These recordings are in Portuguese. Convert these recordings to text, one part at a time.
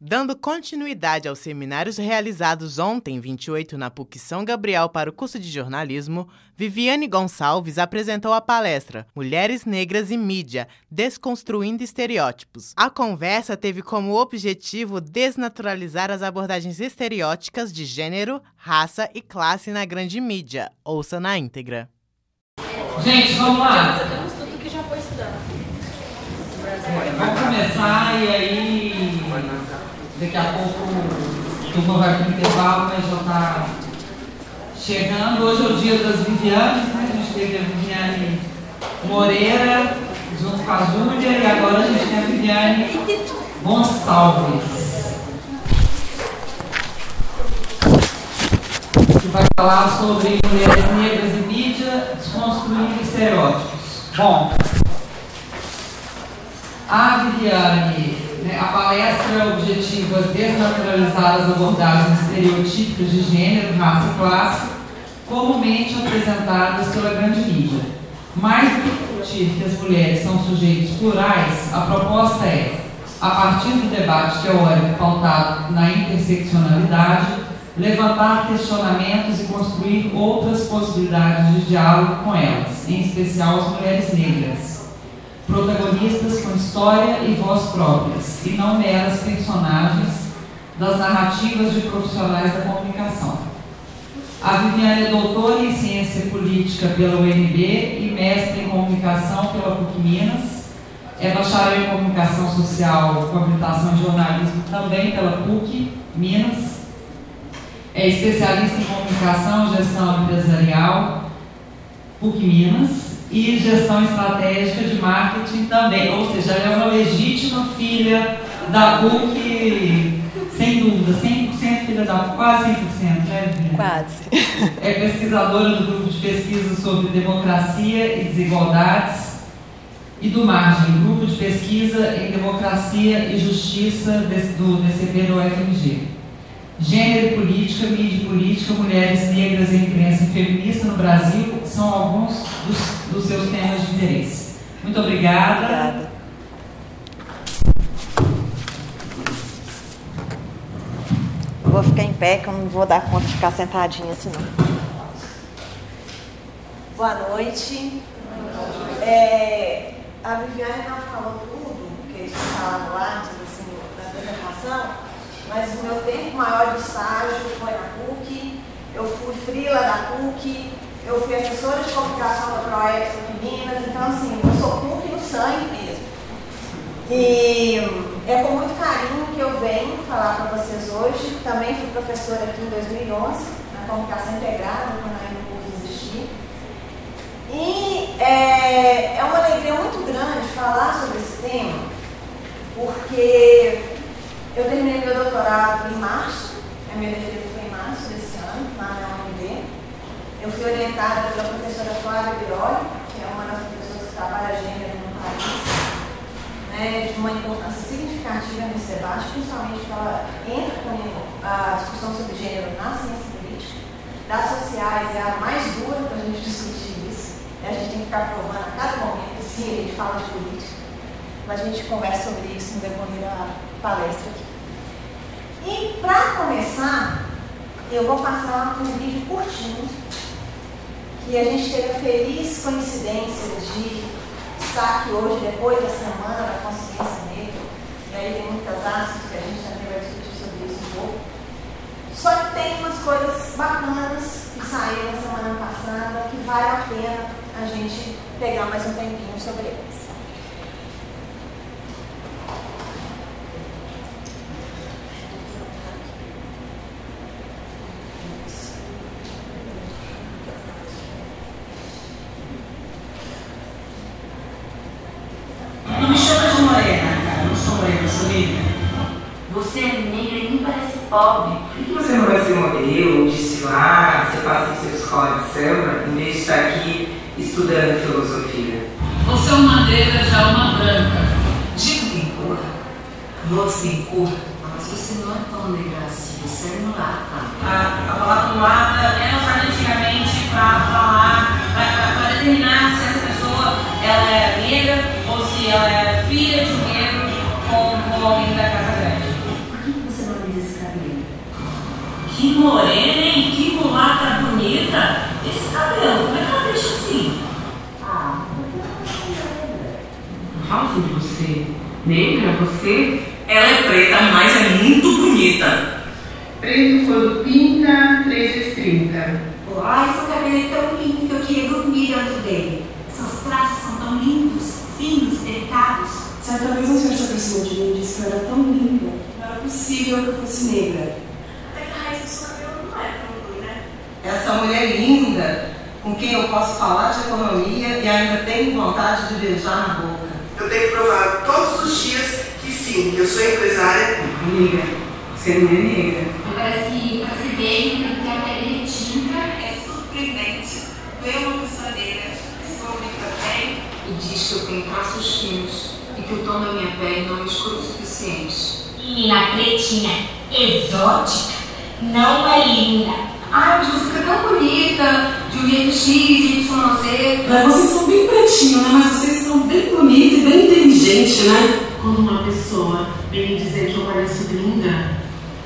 Dando continuidade aos seminários realizados ontem, 28, na PUC São Gabriel, para o curso de jornalismo, Viviane Gonçalves apresentou a palestra Mulheres Negras e Mídia Desconstruindo Estereótipos. A conversa teve como objetivo desnaturalizar as abordagens estereóticas de gênero, raça e classe na grande mídia. Ouça na íntegra. Gente, vamos lá. Vamos começar e aí daqui a pouco a turma vai para o intervalo, mas já está chegando. Hoje é o dia das Vivianes, né? A gente teve a Viviane Moreira junto com a Júlia e agora a gente tem a Viviane Gonçalves. Que vai falar sobre mulheres negras e mídia desconstruindo estereótipos. Bom, a Viviane, né, a palestra objetiva Desnaturalizar as abordagens estereotípicas de gênero, raça e classe, comumente apresentadas pela grande mídia. Mais do que discutir que as mulheres são sujeitos plurais, a proposta é, a partir do debate teórico pautado na interseccionalidade, levantar questionamentos e construir outras possibilidades de diálogo com elas, em especial as mulheres negras protagonistas com história e voz próprias, e não meras personagens das narrativas de profissionais da comunicação. A Viviane é doutora em Ciência Política pela UNB e mestre em Comunicação pela PUC Minas. É bacharel em Comunicação Social com habilitação em Jornalismo também pela PUC Minas. É especialista em Comunicação e Gestão Empresarial, PUC Minas e gestão estratégica de marketing também. Ou seja, ela é uma legítima filha da PUC, sem dúvida, 100% filha da PUC, quase 100%, né, Quase. É pesquisadora do grupo de pesquisa sobre democracia e desigualdades e do Margem, grupo de pesquisa em democracia e justiça do DCP do UFMG. Gênero e política, mídia e política, mulheres negras e imprensa feminista no Brasil são alguns dos, dos seus temas de interesse. Muito obrigada. Obrigada. Vou ficar em pé, que eu não vou dar conta de ficar sentadinha assim não. Boa noite. É, a Viviane não falou tudo, que eles falaram antes, assim, na apresentação, mas o meu tempo maior de estágio foi na PUC, eu fui frila da PUC, eu fui assessora de comunicação da ProEx de Minas, então assim, eu sou PUC no sangue mesmo. E é com muito carinho que eu venho falar para vocês hoje. Também fui professora aqui em 2011, na comunicação integrada, quando ainda o PUC existia. E é, é uma alegria muito grande falar sobre esse tema, porque eu terminei meu doutorado em março, a minha defesa foi em março desse ano, lá na UNB. Eu fui orientada pela professora Flávia Biroli, que é uma das professoras que trabalha gênero no país, né, de uma importância significativa nesse debate, principalmente porque ela entra com a discussão sobre gênero na ciência política. Das sociais é a mais dura para a gente discutir isso. A gente tem que ficar provando a cada momento, sim, a gente fala de política. Mas a gente conversa sobre isso no decorrer da palestra aqui. E para começar, eu vou passar um vídeo curtinho que a gente teve a feliz coincidência de estar aqui hoje, depois da Semana da Consciência Negra. E aí tem muitas asas que a gente também vai discutir sobre isso um pouco. Só que tem umas coisas bacanas que saíram na semana passada que vale a pena a gente pegar mais um tempinho sobre eles. Não me chama de morena, cara. Eu não sou morena, eu sou negra. Você é negra e nem parece pobre. Por que você não vai ser modelo, desfilar, você passa em sua escola de samba, em vez de estar aqui estudando filosofia? Você é uma negra, já é uma branca. Digo tem cor. Você tem cor. Mas você não é tão negra assim, você é mulata. A, a palavra mulata era cabelo, como é que ela deixa assim? Ah, Fala de você. Negra, você? Ela é preta, mas é muito bonita. Preto quando pinta, 3,30. Ai, seu cabelo é tão lindo que eu queria dormir dentro dele. Seus traços são tão lindos, finos, delicados. Certa vez um senhor se aproximou de mim e disse que eu era tão linda. Não era possível que eu fosse negra. Até que a raiz do seu cabelo não é tão ruim, né? Essa mulher linda, com quem eu posso falar de economia e ainda tenho vontade de beijar na boca. Eu tenho que provar todos os dias que sim, que eu sou empresária. Negra. Você não é negra. Parece que pra se ver, tem que ter a pele retinta. É surpreendente ver uma pessoa negra comunica bem e diz que eu tenho traços finos e que o tom da minha pele não é escuro o suficiente. Menina pretinha, exótica, não é linda. Ai, mas você fica tão bonita, de um jeito X, Y, Z. Mas vocês são bem pretinhos, né? Mas vocês são bem bonitos e bem inteligentes, né? Quando uma pessoa vem dizer que eu pareço linda,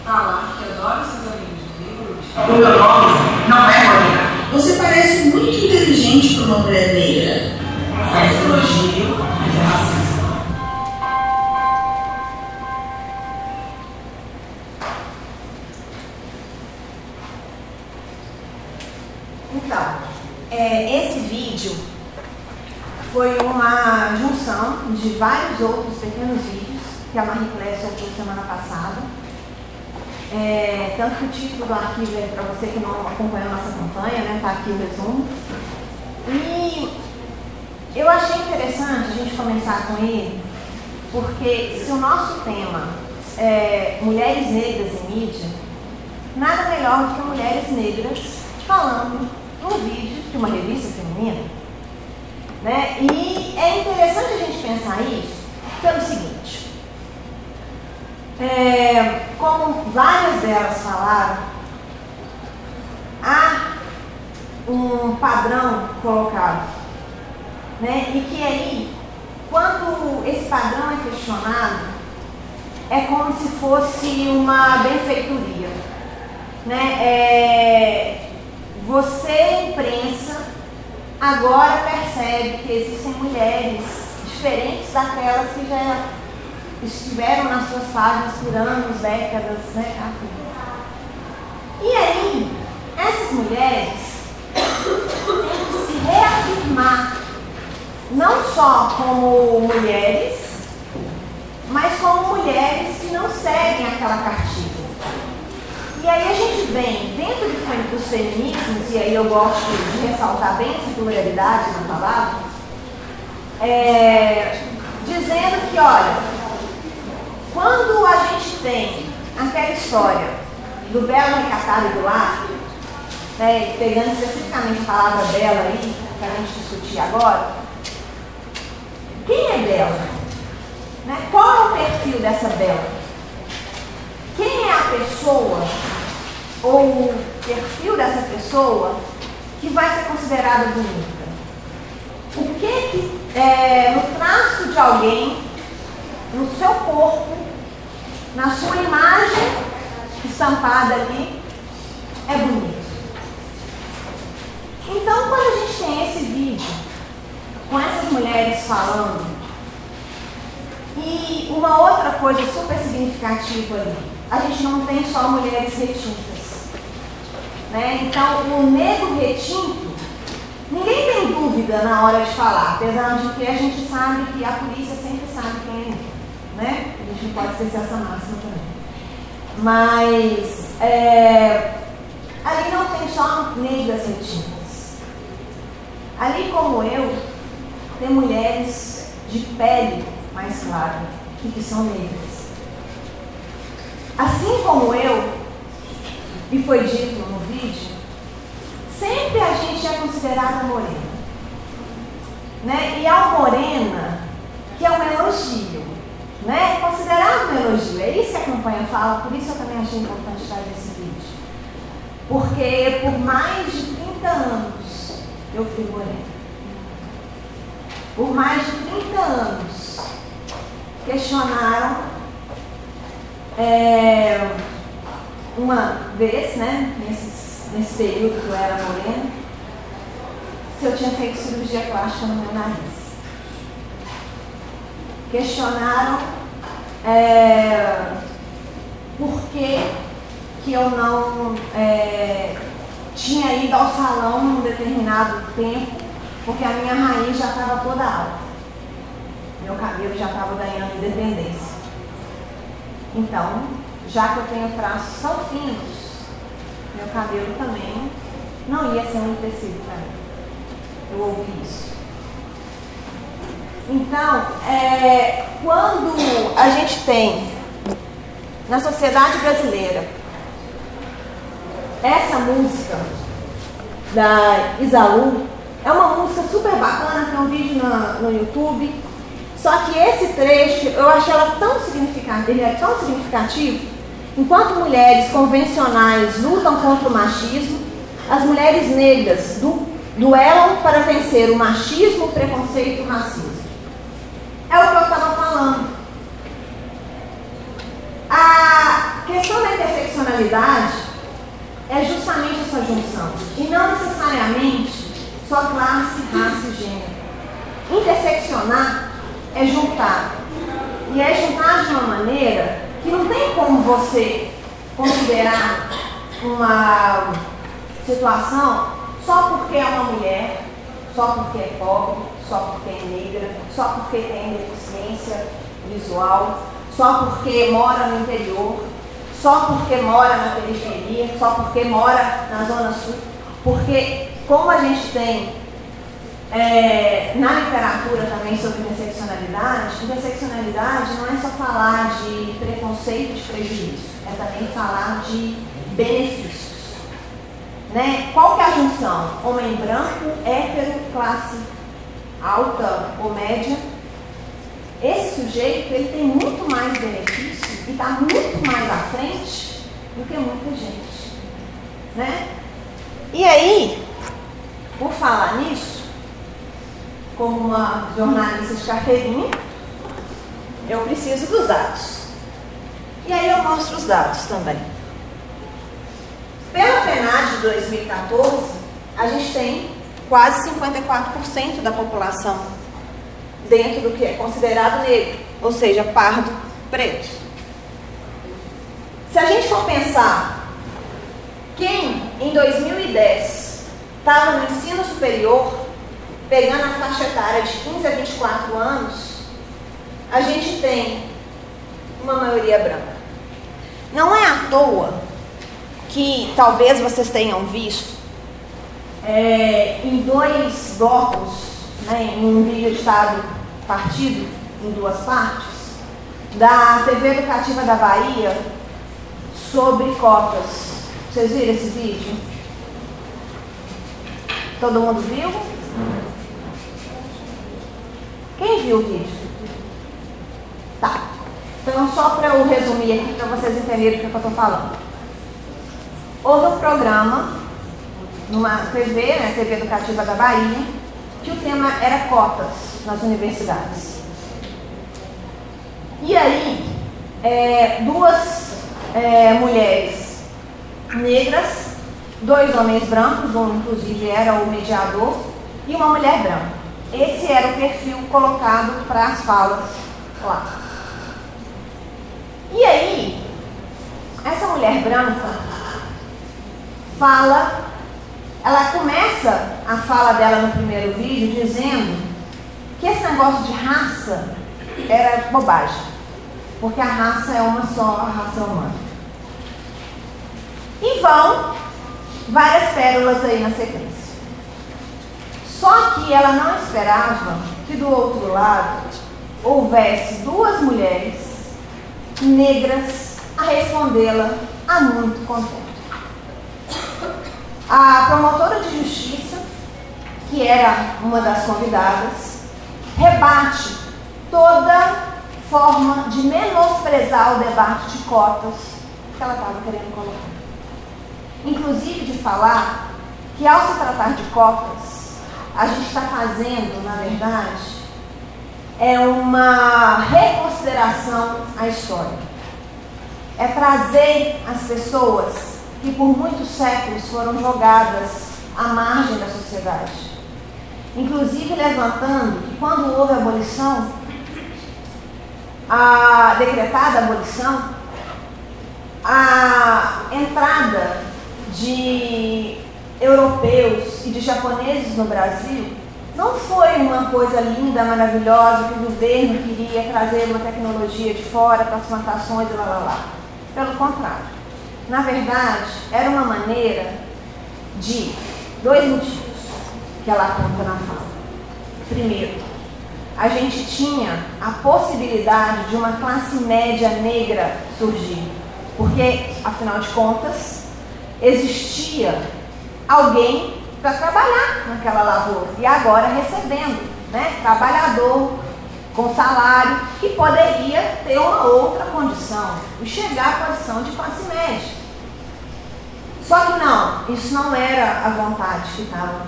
falar que adora seus amigos negros. O meu nome não é Mônica. Você parece muito inteligente para uma mulher negra. É elogio, mas é racismo. É, esse vídeo foi uma junção de vários outros pequenos vídeos que a Marie Claire soltou semana passada. É, tanto que o título do arquivo é para você que não acompanhou a nossa campanha, né? Tá aqui o resumo. E eu achei interessante a gente começar com ele, porque se o nosso tema é mulheres negras em mídia, nada melhor do que mulheres negras falando num vídeo de uma revista feminina. Né? E é interessante a gente pensar isso pelo seguinte. É, como várias delas falaram, há um padrão colocado. Né? E que aí, quando esse padrão é questionado, é como se fosse uma benfeitoria. Né? É, você, imprensa, agora percebe que existem mulheres diferentes daquelas que já estiveram nas suas páginas por anos, décadas, né? E aí, essas mulheres têm que se reafirmar, não só como mulheres, mas como mulheres que não seguem aquela cartilha. E aí a gente vem dentro de, dos feminismos, e aí eu gosto de ressaltar bem essa pluralidade na palavra, é, dizendo que, olha, quando a gente tem aquela história do belo recatado do lastre, né, pegando especificamente a palavra bela aí, para a gente discutir agora, quem é bela? Né? Qual é o perfil dessa bela? Quem é a pessoa ou o perfil dessa pessoa que vai ser considerada bonita? O que, que é, no traço de alguém, no seu corpo, na sua imagem estampada ali, é bonito? Então, quando a gente tem esse vídeo com essas mulheres falando, e uma outra coisa super significativa ali, a gente não tem só mulheres retintas. Né? Então, o negro retinto, ninguém tem dúvida na hora de falar, apesar de que a gente sabe que a polícia sempre sabe quem é negro. Né? A gente não pode esquecer essa máxima também. Mas é, ali não tem só negras retintas. Ali como eu, tem mulheres de pele mais clara que são negras. Assim como eu, e foi dito no vídeo, sempre a gente é considerada morena. Né? E a morena, que é um elogio, né? considerado um elogio. É isso que a campanha fala, por isso eu também achei importante trazer esse vídeo. Porque por mais de 30 anos eu fui morena. Por mais de 30 anos questionaram é, uma vez, né, nesse, nesse período que eu era morena, se eu tinha feito cirurgia plástica no meu nariz. Questionaram é, por que, que eu não é, tinha ido ao salão num determinado tempo, porque a minha raiz já estava toda alta. Meu cabelo já estava ganhando independência. Então, já que eu tenho traços tão finos, meu cabelo também não ia ser um tecido para mim. Eu ouvi isso. Então, é, quando a gente tem na sociedade brasileira essa música da Isaú, é uma música super bacana, tem um vídeo no, no YouTube. Só que esse trecho, eu achei ela tão significativo, ele é tão significativo. Enquanto mulheres convencionais lutam contra o machismo, as mulheres negras du duelam para vencer o machismo, o preconceito e o racismo. É o que eu estava falando. A questão da interseccionalidade é justamente essa junção. E não necessariamente só classe, raça e gênero. Interseccionar é juntar. E é juntar de uma maneira que não tem como você considerar uma situação só porque é uma mulher, só porque é pobre, só porque é negra, só porque tem deficiência visual, só porque mora no interior, só porque mora na periferia, só porque mora na zona sul, porque como a gente tem é, na literatura também sobre interseccionalidade, não é só falar de preconceito e de prejuízo, é também falar de benefícios. Né? Qual que é a junção? Homem branco, hétero, classe alta ou média. Esse sujeito ele tem muito mais benefício e está muito mais à frente do que muita gente. Né? E aí, por falar nisso, como uma jornalista de carteirinha, eu preciso dos dados. E aí eu mostro os dados também. Pela PNAD de 2014, a gente tem quase 54% da população dentro do que é considerado negro, ou seja, pardo, preto. Se a gente for pensar quem em 2010 estava no ensino superior, pegando a faixa etária de 15 a 24 anos, a gente tem uma maioria branca. Não é à toa que talvez vocês tenham visto é, em dois blocos, né, em um vídeo editado partido em duas partes, da TV Educativa da Bahia sobre cotas. Vocês viram esse vídeo? Todo mundo viu? Quem viu o vídeo? Tá. Então, só para eu resumir aqui, para vocês entenderem o que, é que eu estou falando. Houve um programa numa TV, né, TV Educativa da Bahia, que o tema era cotas nas universidades. E aí, é, duas é, mulheres negras, dois homens brancos, um inclusive era o mediador, e uma mulher branca. Esse era o perfil colocado para as falas lá. E aí, essa mulher branca fala, ela começa a fala dela no primeiro vídeo dizendo que esse negócio de raça era bobagem, porque a raça é uma só, a raça humana. E vão várias pérolas aí na sequência. Só que ela não esperava que do outro lado houvesse duas mulheres negras a respondê-la a muito contente. A promotora de justiça, que era uma das convidadas, rebate toda forma de menosprezar o debate de cotas que ela estava querendo colocar. Inclusive de falar que ao se tratar de cotas, a gente está fazendo, na verdade, é uma reconsideração à história. é trazer as pessoas que por muitos séculos foram jogadas à margem da sociedade. Inclusive levantando que quando houve a abolição, a decretada abolição, a entrada de europeus e de japoneses no Brasil não foi uma coisa linda, maravilhosa, que o governo queria trazer uma tecnologia de fora para as plantações e lá, lá, lá. Pelo contrário. Na verdade, era uma maneira de dois motivos que ela conta na fala. Primeiro, a gente tinha a possibilidade de uma classe média negra surgir. Porque, afinal de contas, existia alguém para trabalhar naquela lavoura e agora recebendo, né? Trabalhador com salário que poderia ter uma outra condição e chegar à condição de classe média. Só que não, isso não era a vontade que estava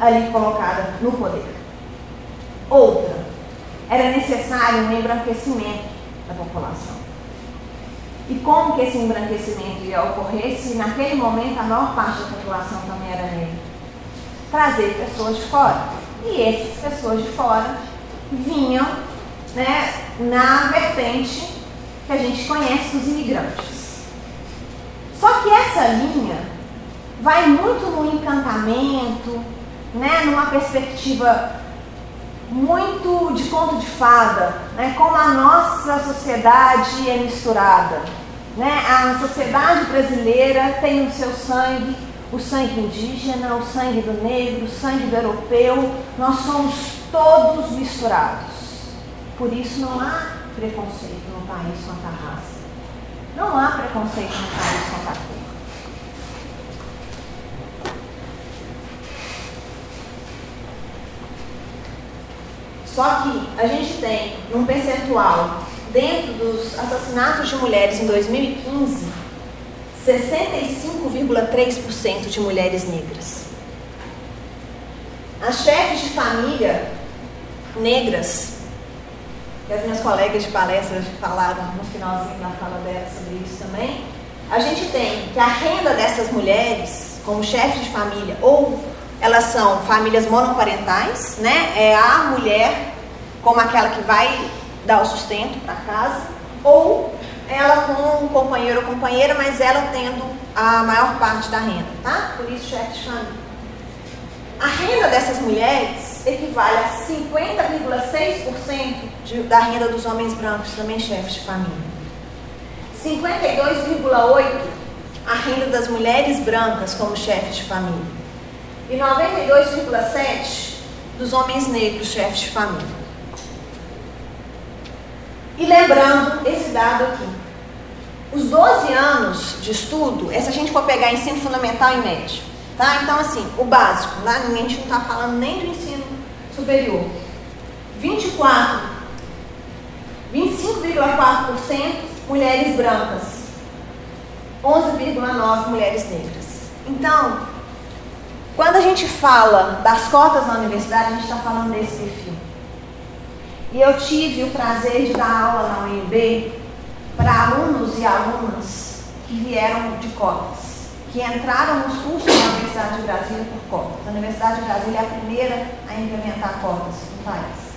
ali colocada no poder. Outra, era necessário um embranquecimento da população. E como que esse embranquecimento ia ocorrer se naquele momento a maior parte da população também era negra? Trazer pessoas de fora. E essas pessoas de fora vinham né, na vertente que a gente conhece dos imigrantes. Só que essa linha vai muito no encantamento, né, numa perspectiva muito de conto de fada, né, como a nossa sociedade é misturada. Né? A sociedade brasileira tem no seu sangue o sangue indígena, o sangue do negro, o sangue do europeu. Nós somos todos misturados. Por isso não há preconceito no país contra a raça. Não há preconceito no país contra a cor. Só que a gente tem um percentual dentro dos assassinatos de mulheres em 2015, 65,3% de mulheres negras. As chefes de família negras, que as minhas colegas de palestra falaram no finalzinho da fala dela sobre isso também, a gente tem que a renda dessas mulheres, como chefes de família, ou elas são famílias monoparentais, né? É a mulher como aquela que vai dar o sustento para casa, ou ela com um companheiro ou companheira, mas ela tendo a maior parte da renda, tá? Por isso, chefe de família. A renda dessas mulheres equivale a 50,6% da renda dos homens brancos, também chefes de família. 52,8% a renda das mulheres brancas como chefes de família. E 92,7% dos homens negros chefes de família. E lembrando esse dado aqui. Os 12 anos de estudo, se a gente for pegar ensino fundamental e médio, tá? Então, assim, o básico, né? a gente não está falando nem do ensino superior. 24, 25,4% mulheres brancas, 11,9% mulheres negras. Então, quando a gente fala das cotas na universidade, a gente está falando desse perfil. E eu tive o prazer de dar aula na UNB para alunos e alunas que vieram de cotas, que entraram nos cursos da Universidade de Brasília por cotas. A Universidade de Brasília é a primeira a implementar cotas no país.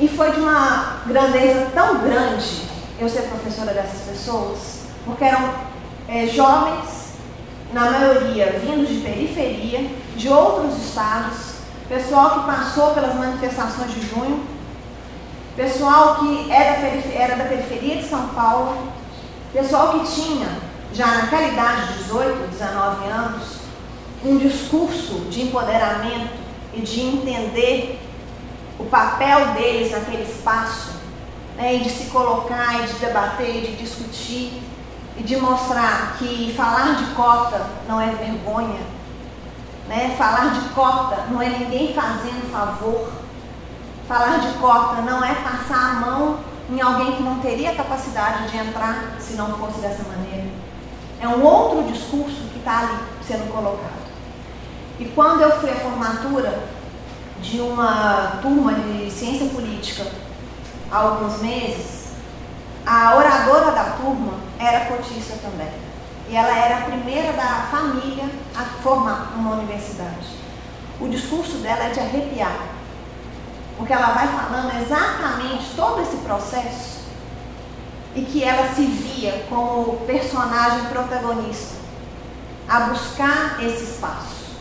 E foi de uma grandeza tão grande eu ser professora dessas pessoas, porque eram é, jovens, na maioria vindos de periferia, de outros estados, pessoal que passou pelas manifestações de junho, pessoal que era, era da periferia de São Paulo, pessoal que tinha, já naquela idade, 18, 19 anos, um discurso de empoderamento e de entender o papel deles naquele espaço, né, e de se colocar, e de debater, e de discutir, e de mostrar que falar de cota não é vergonha, né? Falar de cota não é ninguém fazendo favor. Falar de cota não é passar a mão em alguém que não teria capacidade de entrar se não fosse dessa maneira. É um outro discurso que está ali sendo colocado. E quando eu fui à formatura de uma turma de ciência política há alguns meses, a oradora da turma era cotista também. E ela era a primeira da família a formar uma universidade. O discurso dela é de arrepiar. Porque ela vai falando exatamente todo esse processo e que ela se via como personagem protagonista a buscar esse espaço.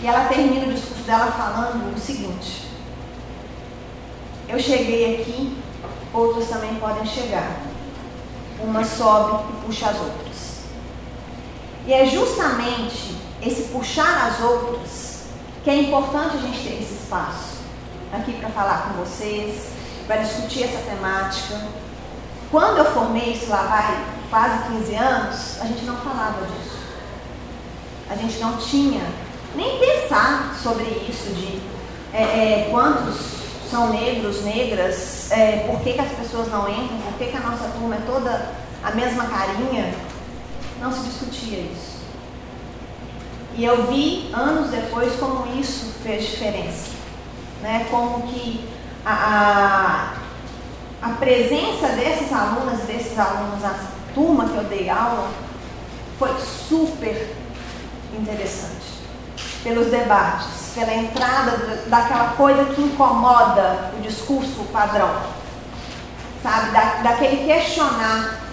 E ela termina o discurso dela falando o seguinte: Eu cheguei aqui, outros também podem chegar. Uma sobe e puxa as outras. E é justamente esse puxar as outras que é importante a gente ter esse espaço aqui para falar com vocês, para discutir essa temática. Quando eu formei isso lá vai quase 15 anos, a gente não falava disso. A gente não tinha nem pensar sobre isso de é, é, quantos são negros, negras, é, por que, que as pessoas não entram, por que, que a nossa turma é toda a mesma carinha. Não se discutia isso. E eu vi anos depois como isso fez diferença. Né? Como que a, a, a presença desses alunas desses alunos na turma que eu dei aula foi super interessante. Pelos debates, pela entrada daquela coisa que incomoda o discurso padrão. Sabe? Da, daquele questionar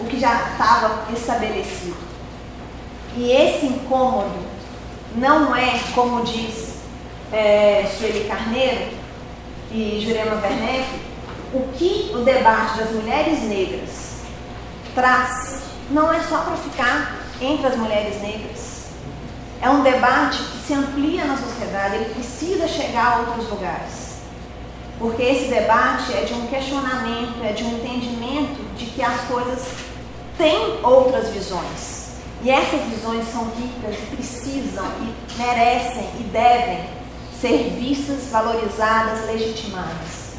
o que já estava estabelecido. E esse incômodo não é, como diz é, Sueli Carneiro e Jurema Werneck, o que o debate das mulheres negras traz não é só para ficar entre as mulheres negras. É um debate que se amplia na sociedade, ele precisa chegar a outros lugares. Porque esse debate é de um questionamento, é de um entendimento de que as coisas têm outras visões. E essas visões são ricas e precisam e merecem e devem ser vistas, valorizadas, legitimadas.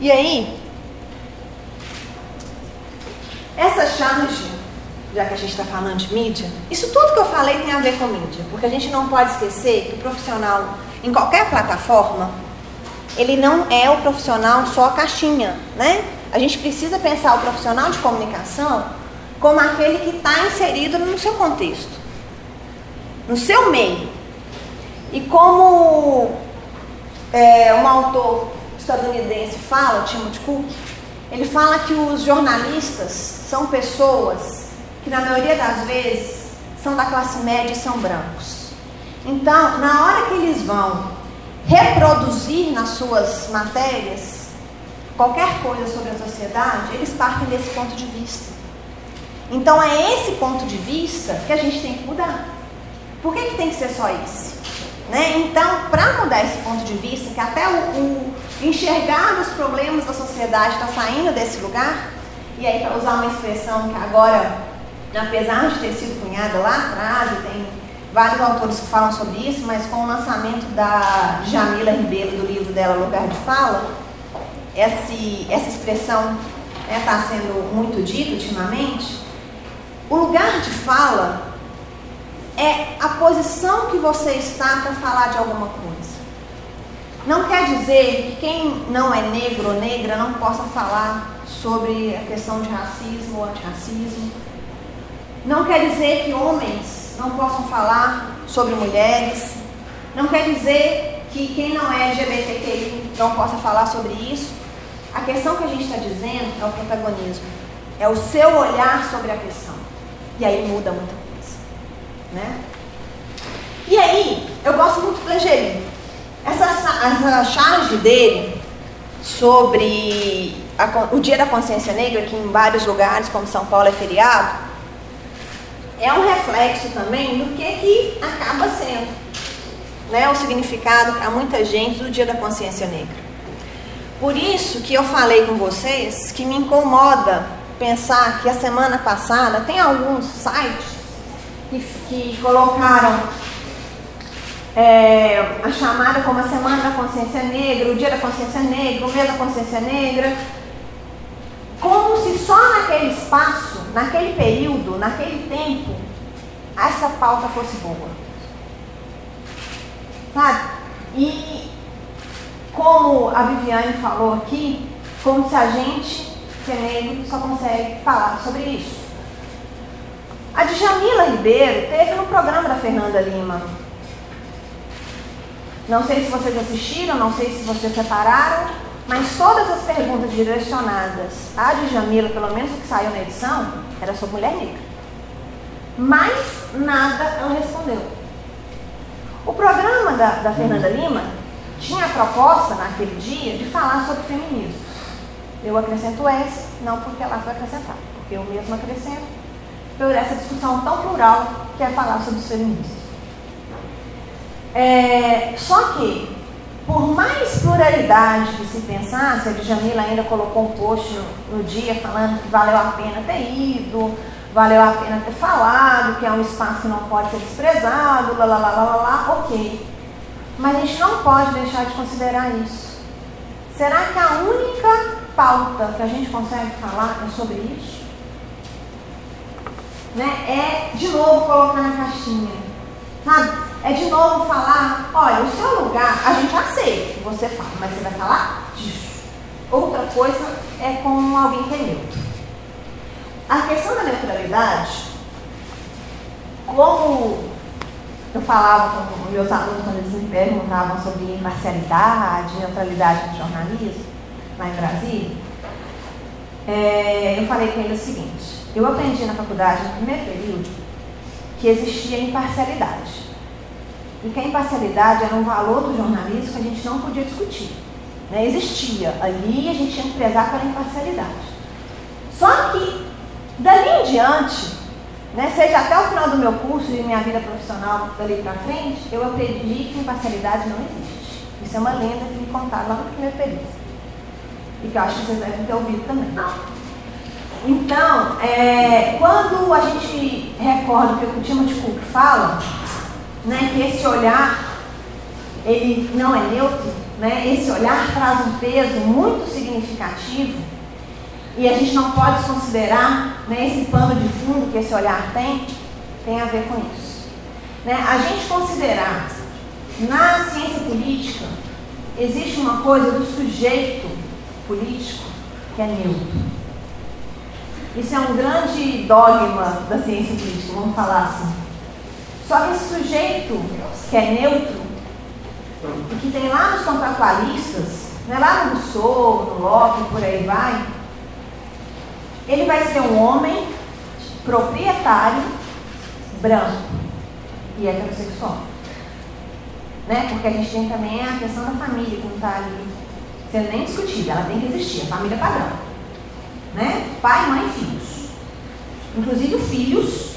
E aí, essa charge, já que a gente está falando de mídia, isso tudo que eu falei tem a ver com mídia, porque a gente não pode esquecer que o profissional, em qualquer plataforma, ele não é o profissional só a caixinha, né? A gente precisa pensar o profissional de comunicação como aquele que está inserido no seu contexto, no seu meio. E como é, um autor estadunidense fala, Timothy Cook, ele fala que os jornalistas são pessoas que, na maioria das vezes, são da classe média e são brancos. Então, na hora que eles vão reproduzir nas suas matérias qualquer coisa sobre a sociedade, eles partem desse ponto de vista. Então é esse ponto de vista que a gente tem que mudar. Por que, que tem que ser só esse? Né? Então, para mudar esse ponto de vista, que até o, o enxergar os problemas da sociedade está saindo desse lugar, e aí para usar uma expressão que agora, apesar de ter sido cunhada lá atrás, e tem vários autores que falam sobre isso, mas com o lançamento da Jamila Ribeiro do livro dela Lugar de Fala, esse, essa expressão está né, sendo muito dita ultimamente, o lugar de fala é a posição que você está para falar de alguma coisa. Não quer dizer que quem não é negro ou negra não possa falar sobre a questão de racismo ou antirracismo. Não quer dizer que homens não possam falar sobre mulheres. Não quer dizer que quem não é LGBTQI não possa falar sobre isso. A questão que a gente está dizendo é o protagonismo. É o seu olhar sobre a questão. E aí muda muita coisa. Né? E aí, eu gosto muito do Angelino. Essa, essa charge dele sobre a, o Dia da Consciência Negra, que em vários lugares, como São Paulo, é feriado, é um reflexo também do que, que acaba sendo né, o significado para muita gente do Dia da Consciência Negra. Por isso que eu falei com vocês que me incomoda pensar que a semana passada tem alguns sites que, que colocaram é, a chamada como a Semana da Consciência Negra, o Dia da Consciência Negra, o mês da Consciência Negra, como se só naquele espaço, naquele período, naquele tempo, essa pauta fosse boa. Sabe? E como a Viviane falou aqui, como se a gente, que é negro, só consegue falar sobre isso. A Djamila Ribeiro teve no programa da Fernanda Lima. Não sei se vocês assistiram, não sei se vocês separaram, mas todas as perguntas direcionadas à Djamila, pelo menos o que saiu na edição, era sobre mulher negra. Mas nada ela respondeu. O programa da, da Fernanda Lima tinha a proposta, naquele dia, de falar sobre feminismo. Eu acrescento essa, não porque ela foi acrescentar, porque eu mesma acrescento por essa discussão tão plural que é falar sobre os feminismos. É, só que, por mais pluralidade que se pensasse, a Djamila ainda colocou um post no, no dia falando que valeu a pena ter ido, valeu a pena ter falado, que é um espaço que não pode ser desprezado, lá, lá, lá, lá, lá, ok. Mas a gente não pode deixar de considerar isso. Será que a única pauta que a gente consegue falar é sobre isso? Né? É de novo colocar na caixinha. Sabe? É de novo falar, olha, o seu lugar, a gente aceita que você fala, mas você vai falar disso. Outra coisa é com alguém que é neutro. A questão da neutralidade, como eu falava com meus alunos quando eles me perguntavam sobre imparcialidade, neutralidade no jornalismo, lá em Brasília, é, eu falei com eles o seguinte, eu aprendi na faculdade, no primeiro período, que existia imparcialidade. E que a imparcialidade era um valor do jornalismo que a gente não podia discutir. Né? Existia. Ali a gente tinha que prezar pela imparcialidade. Só que, dali em diante, né, seja até o final do meu curso e minha vida profissional dali para frente, eu aprendi que imparcialidade não existe. Isso é uma lenda que me contaram lá no primeiro período. E que eu acho que vocês devem ter ouvido também. Então, é, quando a gente recorda o que o Timothy Cook fala, né, que esse olhar ele não é neutro, né, esse olhar traz um peso muito significativo e a gente não pode considerar né, esse pano de fundo que esse olhar tem, tem a ver com isso. Né? A gente considerar na ciência política existe uma coisa do sujeito político que é neutro. Isso é um grande dogma da ciência política, vamos falar assim. Só que esse sujeito que é neutro, e que tem lá nos contratualistas, né, lá no Rousseau, no Locke, por aí vai, ele vai ser um homem proprietário, branco e heterossexual. Né? Porque a gente tem também a questão da família não está ali sendo nem discutida, ela tem que existir, a família padrão né? Pai, mãe e filhos. Inclusive filhos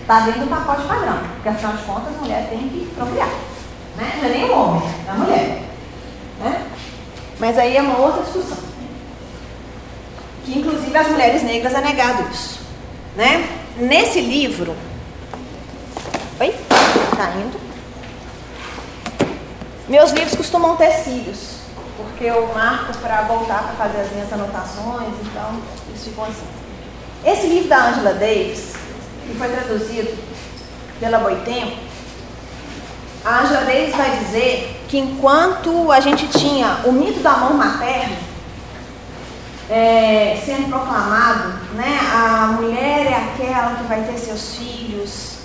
está dentro do pacote padrão, porque afinal de contas a mulher tem que procriar. Né? Não é nem o homem, é a mulher. Né? Mas aí é uma outra discussão. Que inclusive as mulheres negras é negado isso. Né? Nesse livro. Oi? Tá indo? Meus livros costumam ter cílios porque eu marco para voltar para fazer as minhas anotações, então isso ficou assim. Esse livro da Angela Davis, que foi traduzido pela Boitempo, a Angela Davis vai dizer que enquanto a gente tinha o mito do amor materno é, sendo proclamado, né, a mulher é aquela que vai ter seus filhos,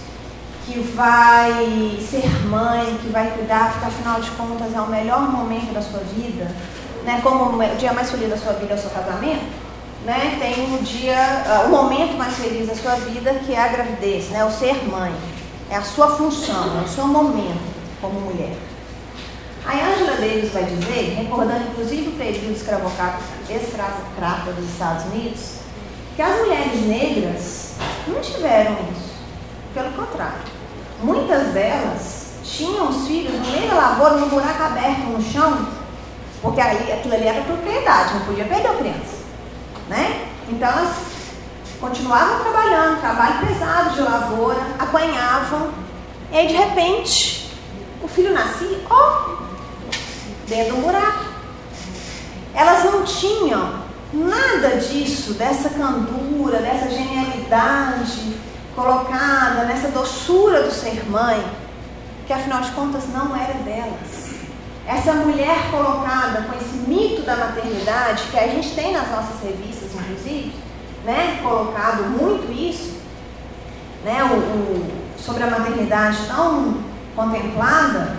que vai ser mãe, que vai cuidar, porque afinal de contas é o melhor momento da sua vida, né? Como o dia mais feliz da sua vida é o seu casamento, né? Tem o dia, uh, o momento mais feliz da sua vida que é a gravidez, né? O ser mãe, é a sua função, é o seu momento como mulher. A Angela Davis vai dizer, recordando inclusive o período escravocrata, dos Estados Unidos, que as mulheres negras não tiveram isso. Pelo contrário Muitas delas tinham os filhos no meio da lavoura, num buraco aberto no chão, porque ali, aquilo ali era propriedade, não podia perder a criança. Né? Então elas continuavam trabalhando, trabalho pesado de lavoura, apanhavam, e aí de repente o filho nascia, ó, dentro do buraco. Elas não tinham nada disso, dessa candura, dessa genialidade, colocada nessa doçura do ser mãe, que afinal de contas não era delas, essa mulher colocada com esse mito da maternidade, que a gente tem nas nossas revistas, inclusive, né, colocado muito isso, né, o, o sobre a maternidade tão contemplada,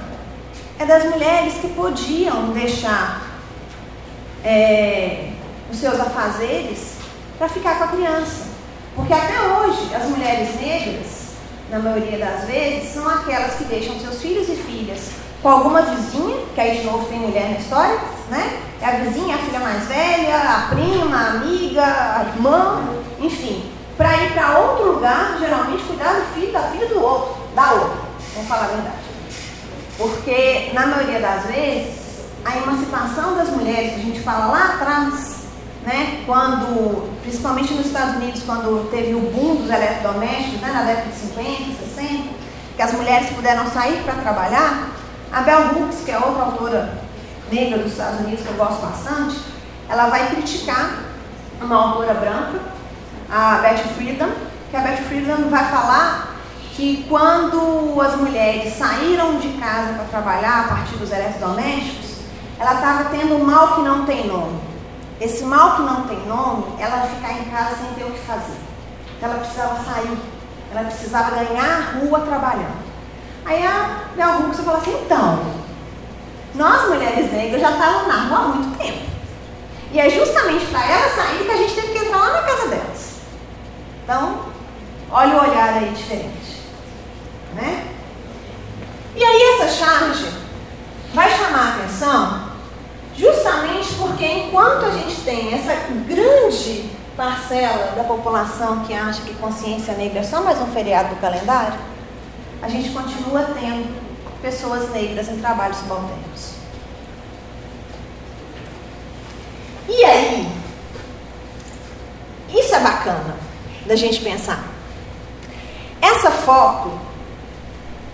é das mulheres que podiam deixar é, os seus afazeres para ficar com a criança. Porque até hoje, as mulheres negras, na maioria das vezes, são aquelas que deixam seus filhos e filhas com alguma vizinha, que aí de novo tem mulher na história, né? É a vizinha, a filha mais velha, a prima, a amiga, a irmã, enfim, para ir para outro lugar, geralmente cuidar do filho, da filha do outro, da outra, vamos falar a verdade. Porque, na maioria das vezes, a emancipação das mulheres, que a gente fala lá atrás, né, quando, principalmente nos Estados Unidos, quando teve o boom dos eletrodomésticos, né, na década de 50, 60, que as mulheres puderam sair para trabalhar, a Bell Hooks, que é outra autora negra dos Estados Unidos que eu gosto bastante, ela vai criticar uma autora branca, a Betty Friedan, que a Betty Friedan vai falar que quando as mulheres saíram de casa para trabalhar a partir dos eletrodomésticos, ela estava tendo um mal que não tem nome. Esse mal que não tem nome, ela ficar em casa sem ter o que fazer. Ela precisava sair, ela precisava ganhar a rua trabalhando. Aí a Bel Hooks falou assim, então, nós mulheres negras já estávamos na rua há muito tempo. E é justamente para ela sair que a gente teve que entrar lá na casa delas. Então, olha o olhar aí diferente. Né? E aí essa charge vai chamar a atenção justamente porque enquanto a gente tem essa grande parcela da população que acha que consciência negra é só mais um feriado do calendário, a gente continua tendo pessoas negras em trabalhos subalternos. E aí, isso é bacana da gente pensar. Essa foto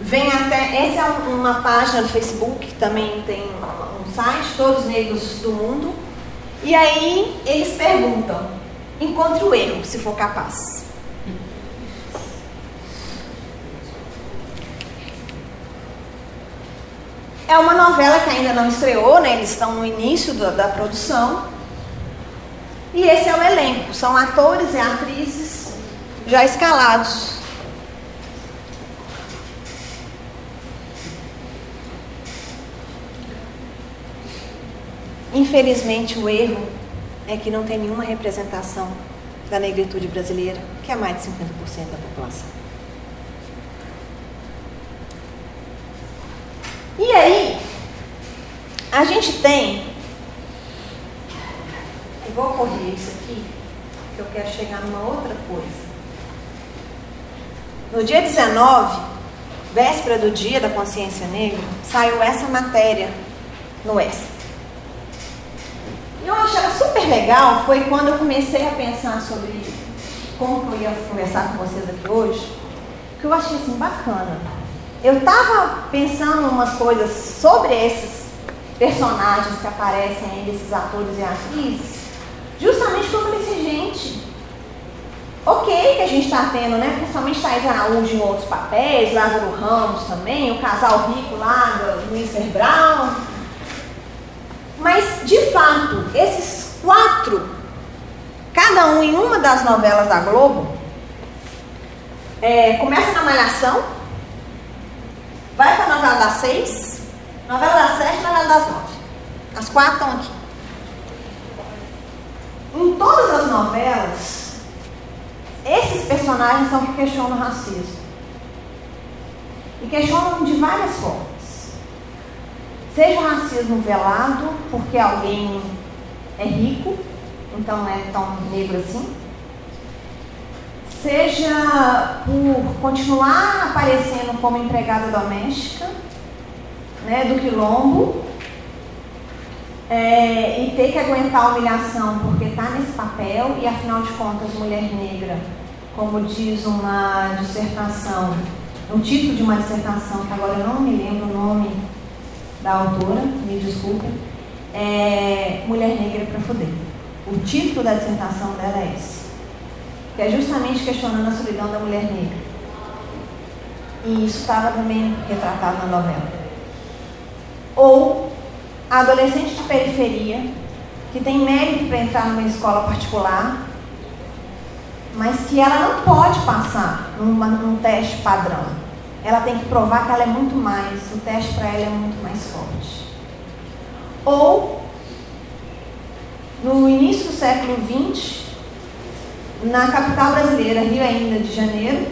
vem até. Essa é uma página do Facebook, também tem um site, Todos Negros do Mundo. E aí eles perguntam: encontre o erro, se for capaz. É uma novela que ainda não estreou, né? Eles estão no início da, da produção. E esse é o elenco. São atores e atrizes já escalados. Infelizmente, o erro é que não tem nenhuma representação da negritude brasileira, que é mais de 50% da população. E aí, a gente tem. Eu vou correr isso aqui, que eu quero chegar numa outra coisa. No dia 19, véspera do Dia da Consciência Negra, saiu essa matéria no Extra. Legal, foi quando eu comecei a pensar sobre como eu ia conversar com vocês aqui hoje, que eu achei assim bacana eu estava pensando umas coisas sobre esses personagens que aparecem aí, desses atores e atrizes, justamente porque eu falei assim, gente, ok que a gente está tendo, né? Principalmente Thais Araújo em outros papéis, Lázaro Ramos também, o casal rico lá do Mr. Brown. Mas, de fato, esses quatro, cada um em uma das novelas da Globo, é, começa na Malhação, Vai para a novela das seis, novela das sete, novela das nove. As quatro estão aqui. Em todas as novelas, esses personagens são que questionam o racismo. E questionam de várias formas. Seja o racismo velado, porque alguém é rico, então não é tão negro assim. Seja por continuar aparecendo como empregada doméstica, né, do quilombo, é, e ter que aguentar a humilhação porque está nesse papel, e afinal de contas, mulher negra, como diz uma dissertação, um título de uma dissertação, que agora eu não me lembro o nome da autora, me desculpe, é Mulher Negra para Fuder. O título da dissertação dela é esse que é justamente questionando a solidão da mulher negra. E isso estava também retratado na novela. Ou a adolescente de periferia, que tem mérito para entrar numa escola particular, mas que ela não pode passar num teste padrão. Ela tem que provar que ela é muito mais, o teste para ela é muito mais forte. Ou, no início do século XX, na capital brasileira, Rio ainda de Janeiro,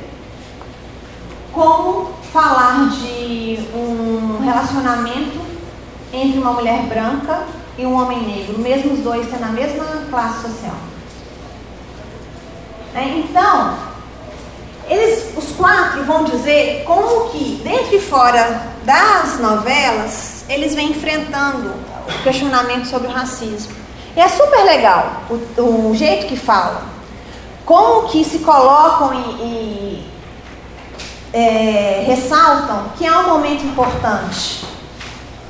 como falar de um relacionamento entre uma mulher branca e um homem negro, mesmo os dois tendo a mesma classe social. É, então, eles, os quatro vão dizer como que, dentro e fora das novelas, eles vêm enfrentando questionamento sobre o racismo. E é super legal o, o jeito que falam, como que se colocam e, e é, ressaltam que é um momento importante.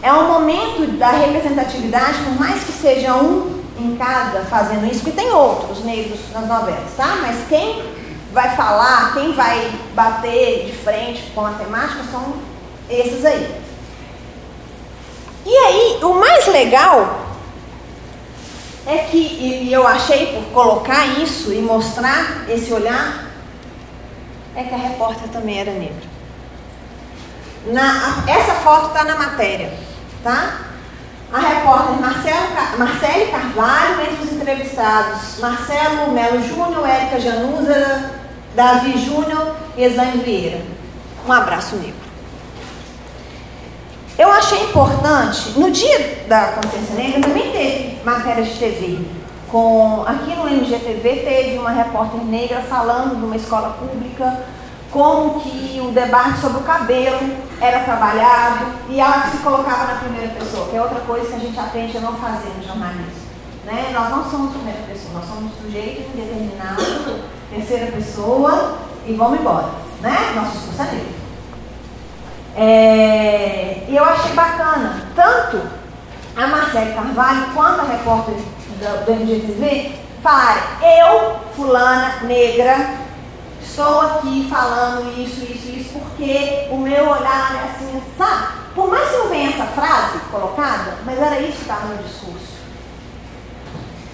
É um momento da representatividade, por mais que seja um em cada fazendo isso, porque tem outros negros nas novelas, tá? Mas quem vai falar, quem vai bater de frente com a temática são esses aí. E aí, o mais legal é que, e eu achei por colocar isso e mostrar esse olhar, é que a repórter também era negra. Na, essa foto está na matéria, tá? A repórter Marcelo, Marcele Carvalho, entre os entrevistados, Marcelo Melo Júnior, Érica Januza, Davi Júnior e Exane Vieira. Um abraço, negro. Eu achei importante, no dia da consciência negra também teve matéria de TV. Com, aqui no MGTV teve uma repórter negra falando de uma escola pública, como que o debate sobre o cabelo era trabalhado e ela se colocava na primeira pessoa, que é outra coisa que a gente aprende a não fazer no jornalismo. Né? Nós não somos primeira pessoa, nós somos sujeito indeterminado, terceira pessoa e vamos embora. Né? Nosso discurso é negro. É, eu achei bacana, tanto a Marcele Carvalho quanto a repórter do, do MGTV falarem, eu, fulana, negra, estou aqui falando isso, isso, isso, porque o meu olhar é assim, sabe? Por mais que não venha essa frase colocada, mas era isso que estava no discurso.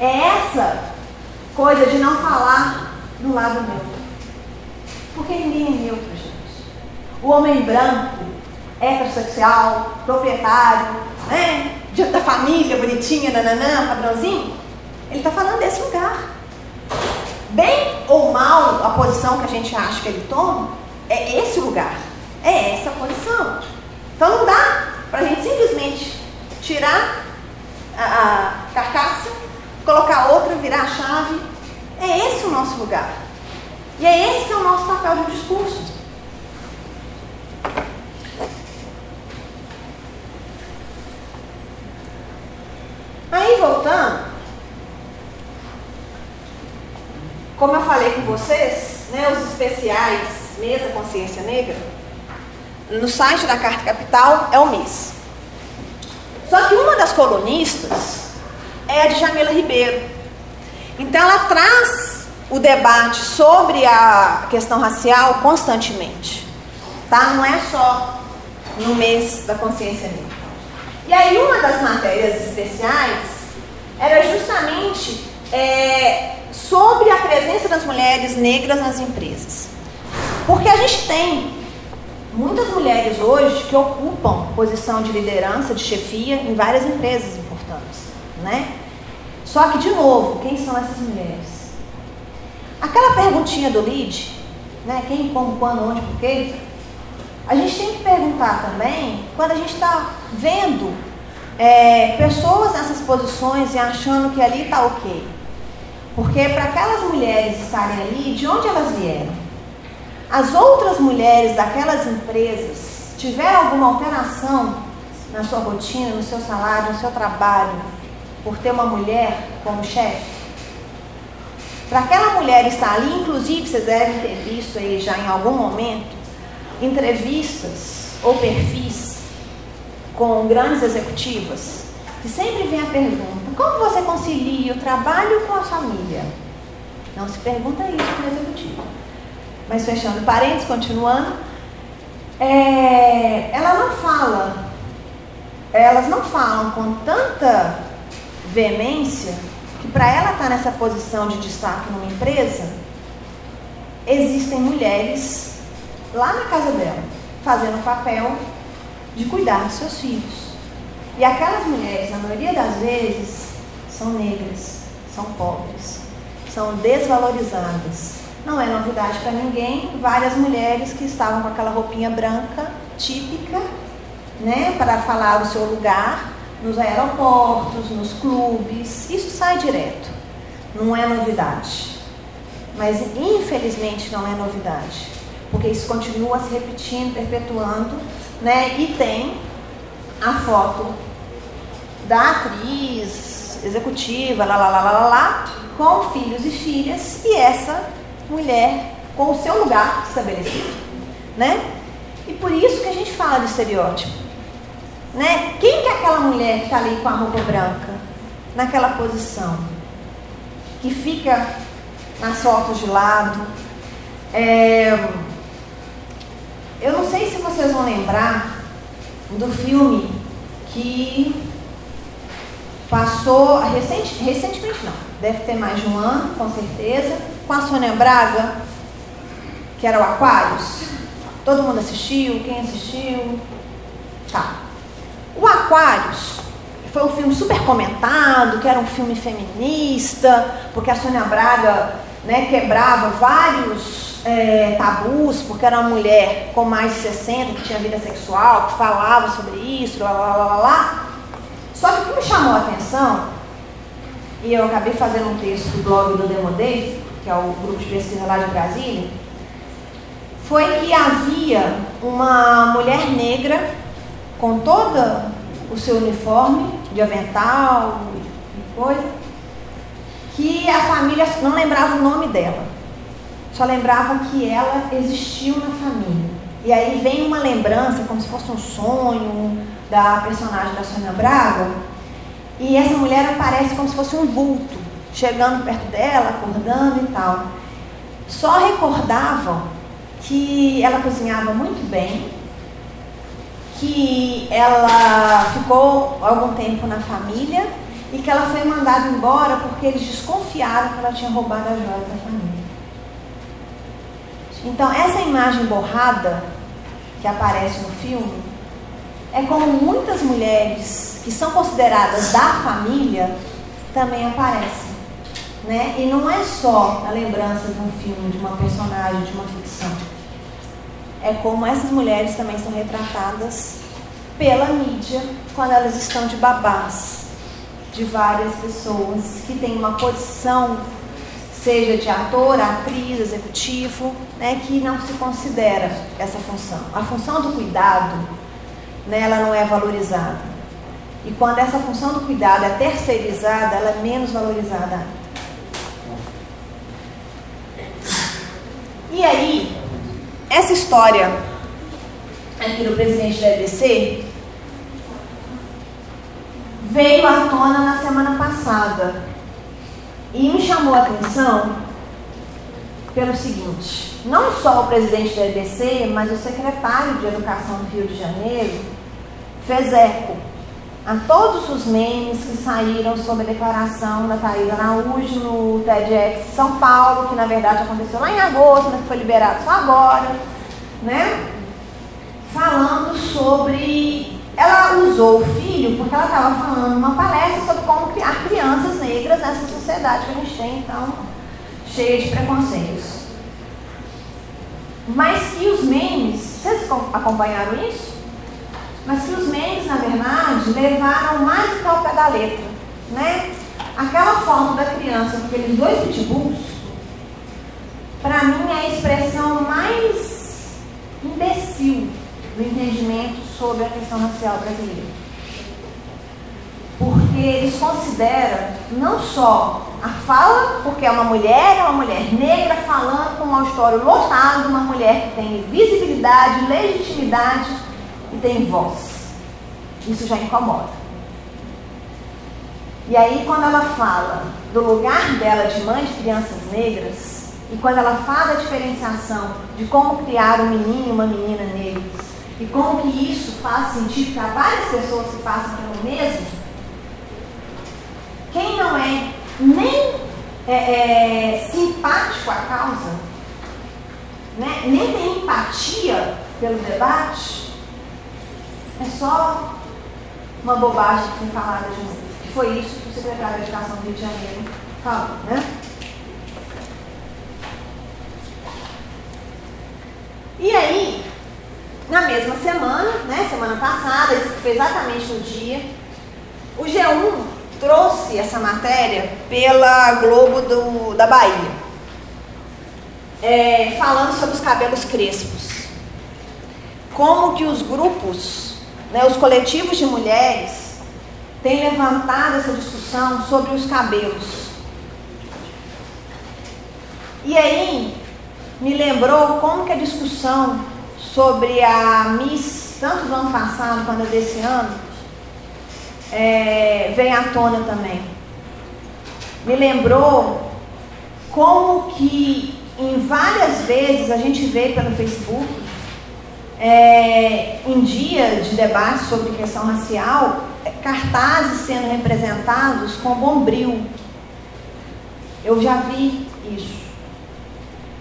É essa coisa de não falar do lado neutro. Porque ninguém é neutro. O homem branco, heterossexual, proprietário, né? da família, bonitinha, nananã, padrãozinho, ele está falando desse lugar. Bem ou mal a posição que a gente acha que ele toma, é esse lugar, é essa posição. Então não dá para a gente simplesmente tirar a, a carcaça, colocar outra, virar a chave. É esse o nosso lugar. E é esse que é o nosso papel de discurso. Aí voltando, como eu falei com vocês, né, os especiais Mesa Consciência Negra, no site da Carta Capital é o mês. Só que uma das colunistas é a de Jamila Ribeiro. Então ela traz o debate sobre a questão racial constantemente. Tá? Não é só no mês da consciência negra. E aí uma das matérias especiais era justamente é, sobre a presença das mulheres negras nas empresas. Porque a gente tem muitas mulheres hoje que ocupam posição de liderança, de chefia em várias empresas importantes, né? Só que, de novo, quem são essas mulheres? Aquela perguntinha do lead, né? Quem, como, quando, onde, porquê? A gente tem que perguntar também, quando a gente está vendo é, pessoas nessas posições e achando que ali está ok. Porque para aquelas mulheres estarem ali, de onde elas vieram? As outras mulheres daquelas empresas tiveram alguma alteração na sua rotina, no seu salário, no seu trabalho, por ter uma mulher como chefe? Para aquela mulher estar ali, inclusive vocês devem ter visto aí já em algum momento, entrevistas ou perfis com grandes executivas, que sempre vem a pergunta: como você concilia o trabalho com a família? Não se pergunta isso para o executivo. Mas fechando parênteses, continuando, é, ela não fala elas não falam com tanta veemência que para ela estar tá nessa posição de destaque numa empresa, existem mulheres lá na casa dela, fazendo o papel de cuidar dos seus filhos. E aquelas mulheres, na maioria das vezes, são negras, são pobres, são desvalorizadas. Não é novidade para ninguém, várias mulheres que estavam com aquela roupinha branca típica, né, para falar o seu lugar nos aeroportos, nos clubes, isso sai direto. Não é novidade. Mas infelizmente não é novidade, porque isso continua se repetindo, perpetuando, né? E tem a foto da atriz executiva, lá, lá, lá, lá, lá, lá, com filhos e filhas, e essa mulher com o seu lugar estabelecido, né? E por isso que a gente fala de estereótipo. Né? Quem que é aquela mulher que está ali com a roupa branca, naquela posição? Que fica nas fotos de lado. É... Eu não sei se vocês vão lembrar do filme que passou recente, recentemente não, deve ter mais de um ano, com certeza, com a Sônia Braga, que era o Aquários. Todo mundo assistiu? Quem assistiu? Tá. O Aquários foi um filme super comentado, que era um filme feminista, porque a Sônia Braga né, quebrava vários é, tabus, porque era uma mulher com mais de 60, que tinha vida sexual, que falava sobre isso, lá, lá, lá, lá, lá. Só que o que me chamou a atenção, e eu acabei fazendo um texto do blog do Demodei, que é o grupo de pesquisa lá de Brasília, foi que havia uma mulher negra com todo o seu uniforme de avental e coisa, que a família não lembrava o nome dela, só lembrava que ela existiu na família. E aí vem uma lembrança, como se fosse um sonho da personagem da Sônia Braga, e essa mulher aparece como se fosse um vulto, chegando perto dela, acordando e tal. Só recordavam que ela cozinhava muito bem, que ela ficou algum tempo na família e que ela foi mandada embora porque eles desconfiaram que ela tinha roubado a joia da família. Então, essa imagem borrada que aparece no filme é como muitas mulheres que são consideradas da família também aparecem. Né? E não é só a lembrança de um filme, de uma personagem, de uma ficção é como essas mulheres também são retratadas pela mídia quando elas estão de babás de várias pessoas que têm uma posição, seja de ator, atriz, executivo, né, que não se considera essa função. A função do cuidado, né, ela não é valorizada. E quando essa função do cuidado é terceirizada, ela é menos valorizada. E aí, essa história aqui do presidente da EBC veio à tona na semana passada e me chamou a atenção pelo seguinte: não só o presidente da EBC, mas o secretário de Educação do Rio de Janeiro fez eco a todos os memes que saíram sobre a declaração da Thaís Araújo no TEDx São Paulo, que na verdade aconteceu lá em agosto, mas foi liberado só agora, né? Falando sobre. Ela usou o filho porque ela estava falando uma palestra sobre como criar crianças negras nessa sociedade que a gente tem, então, cheia de preconceitos. Mas que os memes, vocês acompanharam isso? mas que os memes, na verdade, levaram mais do que ao pé da letra. Né? Aquela foto da criança com aqueles dois pitbulls, para mim é a expressão mais imbecil do entendimento sobre a questão racial brasileira. Porque eles consideram não só a fala, porque é uma mulher, é uma mulher negra falando com um auditório lotado, uma mulher que tem visibilidade, legitimidade e tem voz. Isso já incomoda. E aí, quando ela fala do lugar dela de mãe de crianças negras, e quando ela faz a diferenciação de como criar um menino e uma menina negros, e como que isso faz sentido para várias pessoas que passam pelo mesmo, quem não é nem é, é, simpático à causa, né, nem tem empatia pelo debate, é só uma bobagem que foi falada de novo. Que foi isso que o secretário de Educação do Rio de Janeiro falou, né? E aí, na mesma semana, né, semana passada, isso foi exatamente no dia, o G1 trouxe essa matéria pela Globo do, da Bahia, é, falando sobre os cabelos crespos. Como que os grupos, né, os coletivos de mulheres, têm levantado essa discussão sobre os cabelos. E aí, me lembrou como que a discussão sobre a Miss, tanto do ano passado quanto desse ano, é, vem à tona também. Me lembrou como que em várias vezes a gente vê pelo Facebook, é, em dia de debate sobre questão racial, cartazes sendo representados com bombril. Eu já vi isso.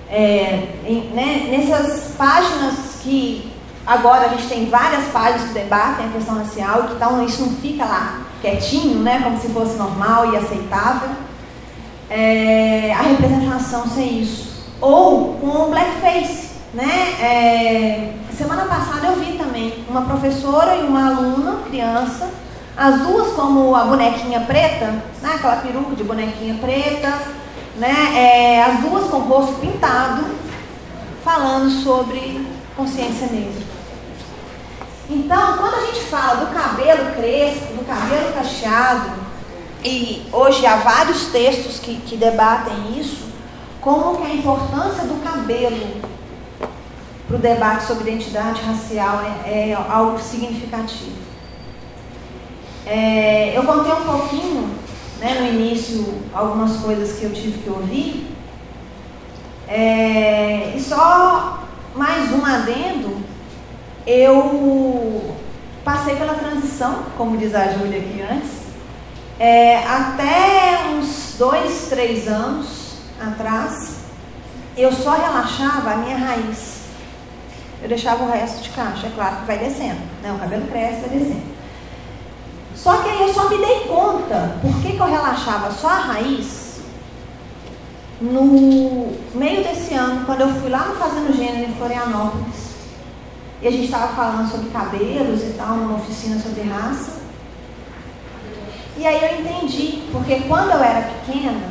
É, em, né, nessas páginas que agora a gente tem várias páginas que debatem a questão racial, que então isso não fica lá quietinho, né, como se fosse normal e aceitável, é, a representação ser isso. Ou com blackface. Né? É, semana passada eu vi também uma professora e uma aluna, criança, as duas como a bonequinha preta, né? aquela peruca de bonequinha preta, né? É, as duas com o rosto pintado, falando sobre consciência negra. Então, quando a gente fala do cabelo crespo, do cabelo cacheado, e hoje há vários textos que, que debatem isso, como que a importância do cabelo para o debate sobre identidade racial é, é algo significativo. É, eu contei um pouquinho né, no início algumas coisas que eu tive que ouvir. É, e só mais um adendo, eu passei pela transição, como diz a Júlia aqui antes, é, até uns dois, três anos atrás, eu só relaxava a minha raiz. Eu deixava o resto de caixa, é claro que vai descendo, né? o cabelo cresce, vai descendo. Só que aí eu só me dei conta por que, que eu relaxava só a raiz no meio desse ano, quando eu fui lá no Fazendo Gênero em Florianópolis. E a gente estava falando sobre cabelos e tal, numa oficina sobre raça. E aí eu entendi, porque quando eu era pequena,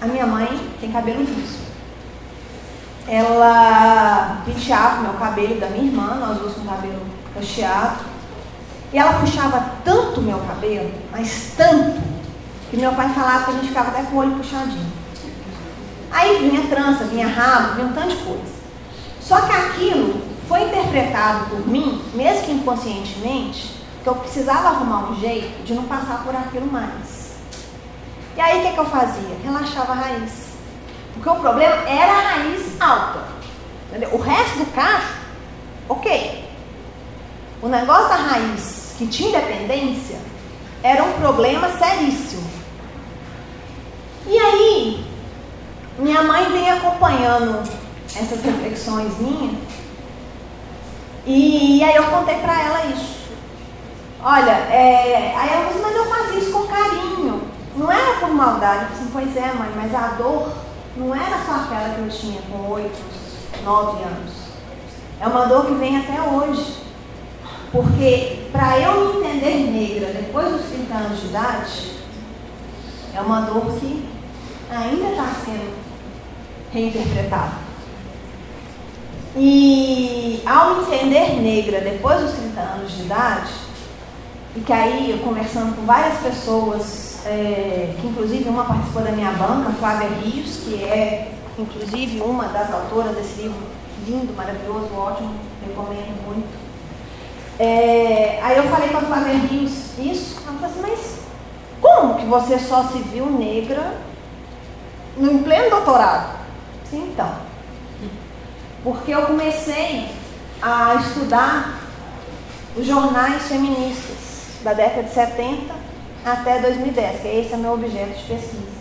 a minha mãe tem cabelo liso. Ela penteava o meu cabelo da minha irmã, nós duas com cabelo cacheado. E ela puxava tanto o meu cabelo, mas tanto, que meu pai falava que a gente ficava até com o olho puxadinho. Aí vinha trança, vinha rabo, vinha um tanto de coisa. Só que aquilo foi interpretado por mim, mesmo que inconscientemente, que eu precisava arrumar um jeito de não passar por aquilo mais. E aí o que, que eu fazia? Relaxava a raiz. Porque o problema era a raiz alta. Entendeu? O resto do cacho, ok. O negócio da raiz que tinha independência era um problema seríssimo. E aí, minha mãe vem acompanhando essas reflexões minhas, e, aí eu contei para ela isso. Olha, é, aí ela disse, mas eu fazia isso com carinho. Não era por maldade. Eu assim, pois é, mãe, mas a dor não era só aquela que eu tinha com oito, nove anos. É uma dor que vem até hoje. Porque para eu me entender negra depois dos 30 anos de idade, é uma dor que ainda está sendo reinterpretada. E ao me entender negra depois dos 30 anos de idade, e que aí eu conversando com várias pessoas, é, que inclusive uma participou da minha banca, Flávia Rios, que é inclusive uma das autoras desse livro lindo, maravilhoso, ótimo, recomendo muito. É, aí eu falei com a Flávia Rios isso, ela falou assim, mas como que você só se viu negra no, pleno doutorado? Então. Porque eu comecei a estudar os jornais feministas da década de 70 até 2010, que esse é meu objeto de pesquisa.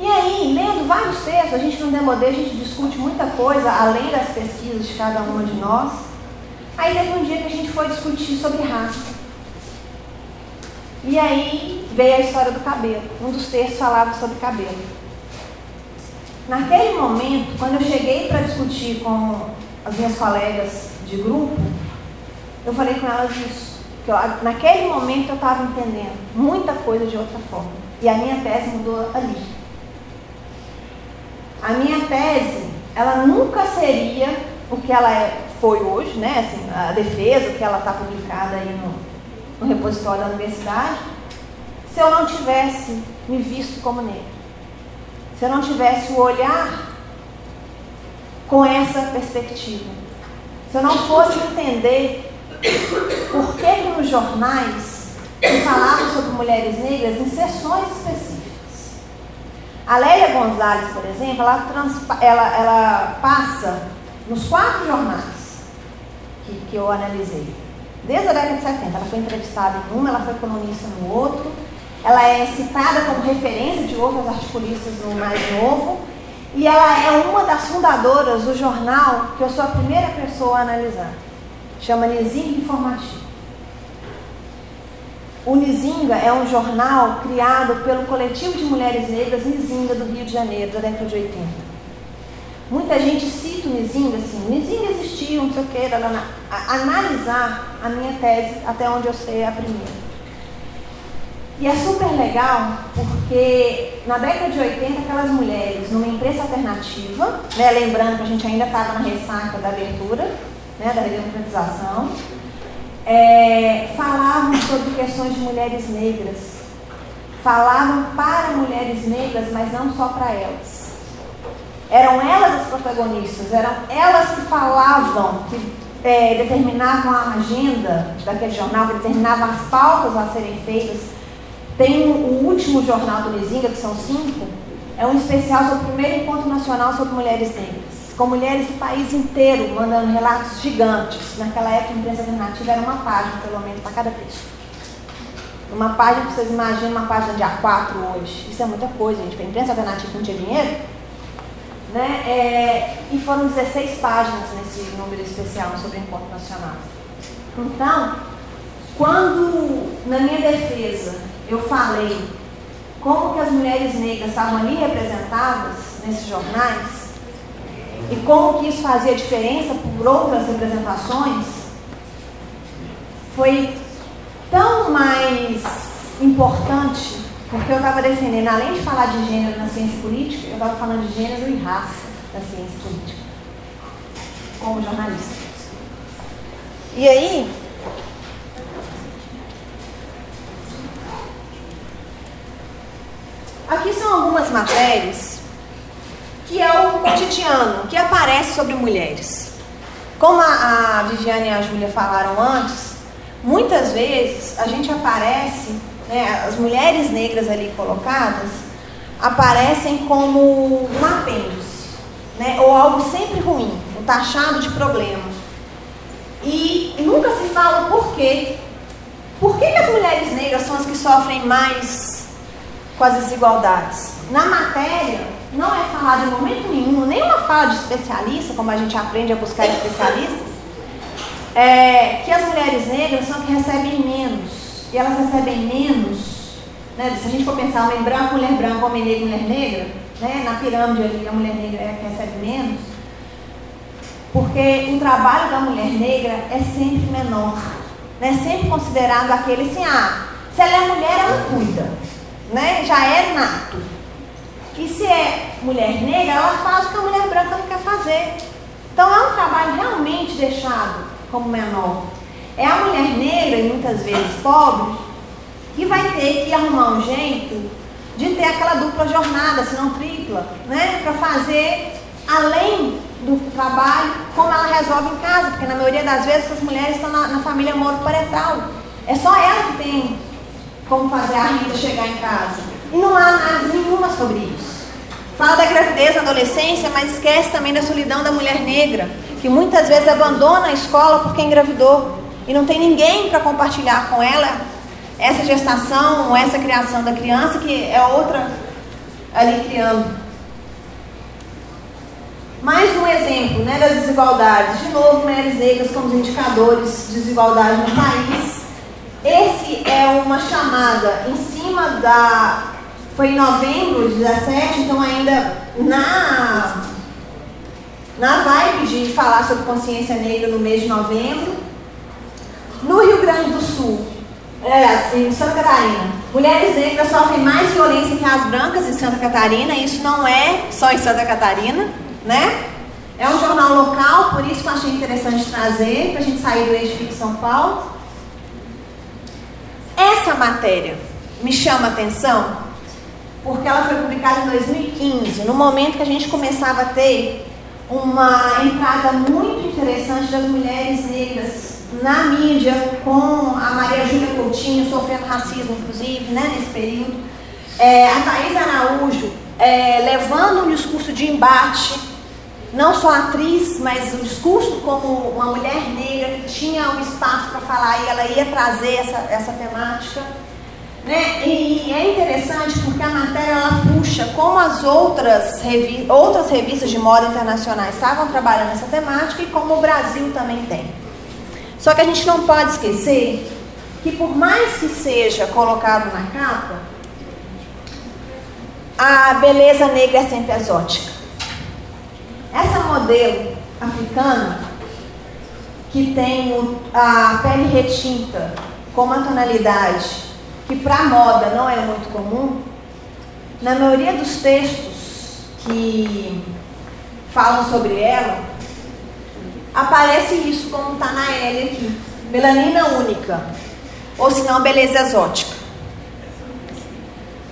E aí, lendo vários textos, a gente no Demodê, a gente discute muita coisa, além das pesquisas de cada uma de nós. Aí teve um dia que a gente foi discutir sobre raça. E aí veio a história do cabelo. Um dos textos falava sobre cabelo. Naquele momento, quando eu cheguei para discutir com as minhas colegas de grupo, eu falei com elas isso. Que eu, naquele momento eu estava entendendo muita coisa de outra forma. E a minha tese mudou ali. A minha tese, ela nunca seria o que ela é, foi hoje, né? Assim, a defesa, que ela está publicada aí no, no repositório da universidade, se eu não tivesse me visto como negra. Se eu não tivesse o olhar com essa perspectiva. Se eu não fosse entender por que, que nos jornais se falava sobre mulheres negras em sessões específicas. A Lélia Gonzalez, por exemplo, ela, ela, ela passa nos quatro jornais que, que eu analisei. Desde a década de 70, ela foi entrevistada em uma, ela foi colunista no outro, ela é citada como referência de outras articulistas no mais novo, e ela é uma das fundadoras do jornal que eu sou a primeira pessoa a analisar. Chama Nizinga Informativo. O Nizinga é um jornal criado pelo coletivo de mulheres negras Nizinga do Rio de Janeiro, da década de 80. Muita gente cita o Nizinga assim, Nizinga existiu, não sei o que, analisar a minha tese, até onde eu sei a primeira. E é super legal porque na década de 80 aquelas mulheres numa imprensa alternativa, né, lembrando que a gente ainda estava na ressaca da abertura, né, da redemocratização, é, falavam sobre questões de mulheres negras, falavam para mulheres negras, mas não só para elas. Eram elas as protagonistas, eram elas que falavam, que é, determinavam a agenda daquele jornal, que determinavam as pautas a serem feitas tem o último jornal do Lizinga, que são cinco, é um especial sobre o primeiro encontro nacional sobre mulheres negras, com mulheres do país inteiro, mandando relatos gigantes. Naquela época, a imprensa alternativa era uma página, pelo menos, para cada texto. Uma página, vocês imaginam uma página de A4 hoje. Isso é muita coisa, gente. A imprensa alternativa não tinha dinheiro. Né? É, e foram 16 páginas nesse número especial sobre o encontro nacional. Então, quando, na minha defesa, eu falei como que as mulheres negras estavam ali representadas nesses jornais e como que isso fazia diferença por outras representações, foi tão mais importante, porque eu estava defendendo, além de falar de gênero na ciência política, eu estava falando de gênero e raça na ciência política, como jornalista. E aí, Aqui são algumas matérias que é o cotidiano, que aparece sobre mulheres. Como a, a Viviane e a Júlia falaram antes, muitas vezes a gente aparece, né, as mulheres negras ali colocadas, aparecem como um apêndice, né, ou algo sempre ruim, um taxado de problema. E nunca se fala o porquê. Por que, que as mulheres negras são as que sofrem mais com as desigualdades. Na matéria, não é falado em momento nenhum, nenhuma fala de especialista, como a gente aprende a buscar especialistas, é, que as mulheres negras são que recebem menos. E elas recebem menos, né, se a gente for pensar homem branco, mulher branca, homem negro, mulher negra, né, na pirâmide ali a mulher negra é a que recebe menos, porque o trabalho da mulher negra é sempre menor, né, sempre considerado aquele assim, ah, se ela é mulher, ela cuida né, já é nato. E se é mulher negra, ela faz o que a mulher branca não quer fazer. Então é um trabalho realmente deixado como menor. É a mulher negra, e muitas vezes pobre, que vai ter que arrumar um jeito de ter aquela dupla jornada, se não tripla, né? Para fazer além do trabalho, como ela resolve em casa, porque na maioria das vezes essas mulheres estão na, na família monoparental. É só ela que tem como fazer a Rita chegar em casa. E não há análise nenhuma sobre isso. Fala da gravidez na adolescência, mas esquece também da solidão da mulher negra, que muitas vezes abandona a escola porque engravidou. e não tem ninguém para compartilhar com ela essa gestação, essa criação da criança, que é outra ali criando. Mais um exemplo né, das desigualdades. De novo, mulheres negras como indicadores de desigualdade no país. Esse é uma chamada em cima da. Foi em novembro de 17, então ainda na, na vibe de falar sobre consciência negra no mês de novembro. No Rio Grande do Sul, é, em Santa Catarina, mulheres negras sofrem mais violência que as brancas em Santa Catarina. Isso não é só em Santa Catarina, né? É um jornal local, por isso que eu achei interessante trazer, para a gente sair do eixo de São Paulo. Essa matéria me chama a atenção porque ela foi publicada em 2015, no momento que a gente começava a ter uma entrada muito interessante das mulheres negras na mídia, com a Maria Júlia Coutinho sofrendo racismo, inclusive, né, nesse período. É, a Thais Araújo é, levando um discurso de embate, não só atriz, mas um discurso como uma mulher negra que tinha um espaço para falar e ela ia trazer essa, essa temática. Né? E é interessante porque a matéria ela puxa como as outras, revi outras revistas de moda internacionais estavam trabalhando essa temática e como o Brasil também tem. Só que a gente não pode esquecer que por mais que seja colocado na capa, a beleza negra é sempre exótica. Essa modelo africana, que tem a pele retinta com uma tonalidade que para moda não é muito comum, na maioria dos textos que falam sobre ela, aparece isso como está na L aqui. Melanina única. Ou se não, beleza exótica.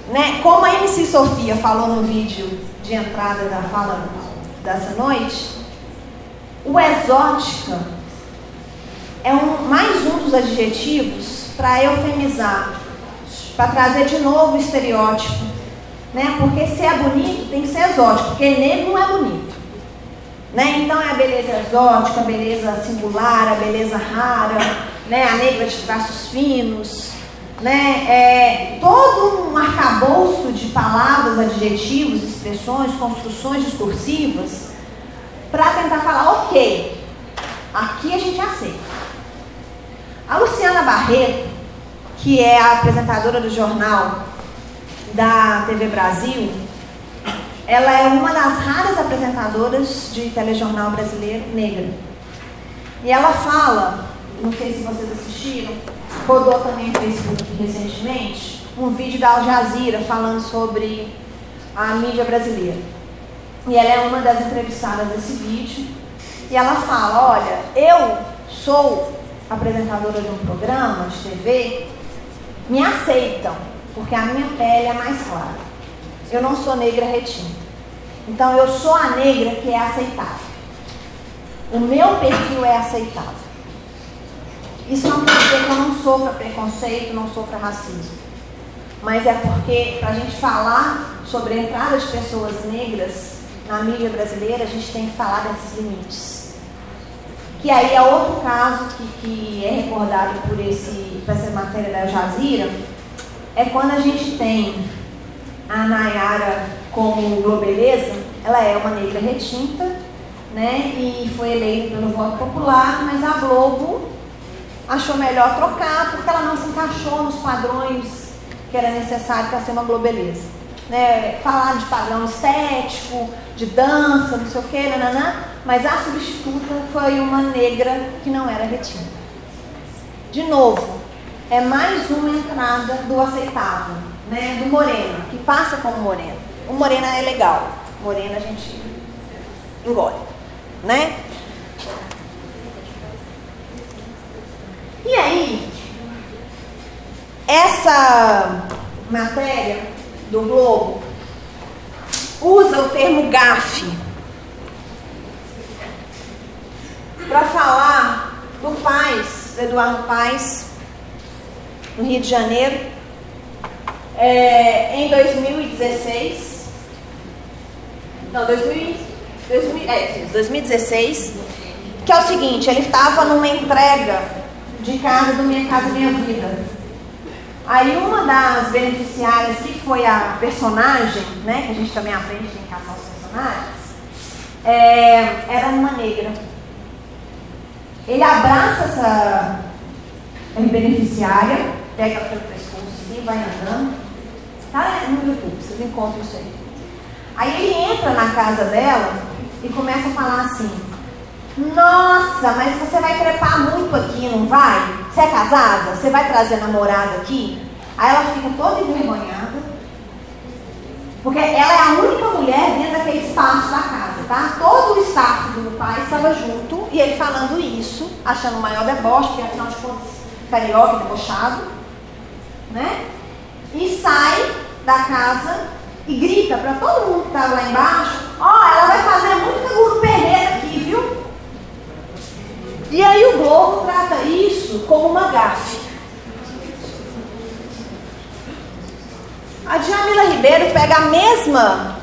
Né? Como a MC Sofia falou no vídeo de entrada da fala dessa noite, o exótica é um, mais um dos adjetivos para eufemizar, para trazer de novo o estereótipo. Né? Porque se é bonito, tem que ser exótico, porque negro não é bonito. Né? Então é a beleza exótica, a beleza singular, a beleza rara, né? a negra de traços finos, né? É, todo um arcabouço de palavras, adjetivos, expressões, construções discursivas para tentar falar, ok, aqui a gente aceita. A Luciana Barreto, que é a apresentadora do jornal da TV Brasil, ela é uma das raras apresentadoras de telejornal brasileiro negra. E ela fala, não sei se vocês assistiram, rodou também no Facebook recentemente, um vídeo da Al Jazeera falando sobre a mídia brasileira. E ela é uma das entrevistadas desse vídeo. E ela fala, olha, eu sou apresentadora de um programa de TV, me aceitam, porque a minha pele é mais clara. Eu não sou negra retinta. Então eu sou a negra que é aceitável. O meu perfil é aceitável. Isso não quer dizer que eu não sofra preconceito, não sofra racismo. Mas é porque, para a gente falar sobre a entrada de pessoas negras na mídia brasileira, a gente tem que falar desses limites. Que aí é outro caso que, que é recordado por, esse, por essa matéria da Jazira, é quando a gente tem a Nayara como Globeleza, ela é uma negra retinta, né? E foi eleita pelo voto popular, mas a Globo achou melhor trocar porque ela não se encaixou nos padrões que era necessário para ser uma Globeleza. Né? Falar de padrão estético, de dança, não sei o que, nananã, mas a substituta foi uma negra que não era retinta. De novo, é mais uma entrada do aceitável né, do moreno, que passa como moreno. O moreno é legal, moreno a gente engole, né? E aí, essa matéria do Globo usa o termo gafe para falar do Paz, do Eduardo Paz, no Rio de Janeiro, é, em 2016, não, 2000, 2000, é, 2016, que é o seguinte, ele estava numa entrega de casa do Minha Casa Minha Vida. Aí uma das beneficiárias, que foi a personagem, né, que a gente também aprende em caçar os personagens, é, era uma negra. Ele abraça essa beneficiária, pega pelo pescoço assim, vai andando. Tá no YouTube, vocês encontram isso aí. Aí ele entra na casa dela e começa a falar assim: Nossa, mas você vai trepar muito aqui, não vai? Você é casada? Você vai trazer namorada aqui? Aí ela fica toda envergonhada, porque ela é a única mulher dentro daquele espaço da casa, tá? Todo o staff do pai estava junto e ele falando isso, achando o maior deboche, porque afinal de contas, carioca, debochado, né? E sai da casa e grita para todo mundo que está lá embaixo: Ó, oh, ela vai fazer muito canguru perder? E aí o Globo trata isso como uma gafe. A Djamila Ribeiro pega a mesma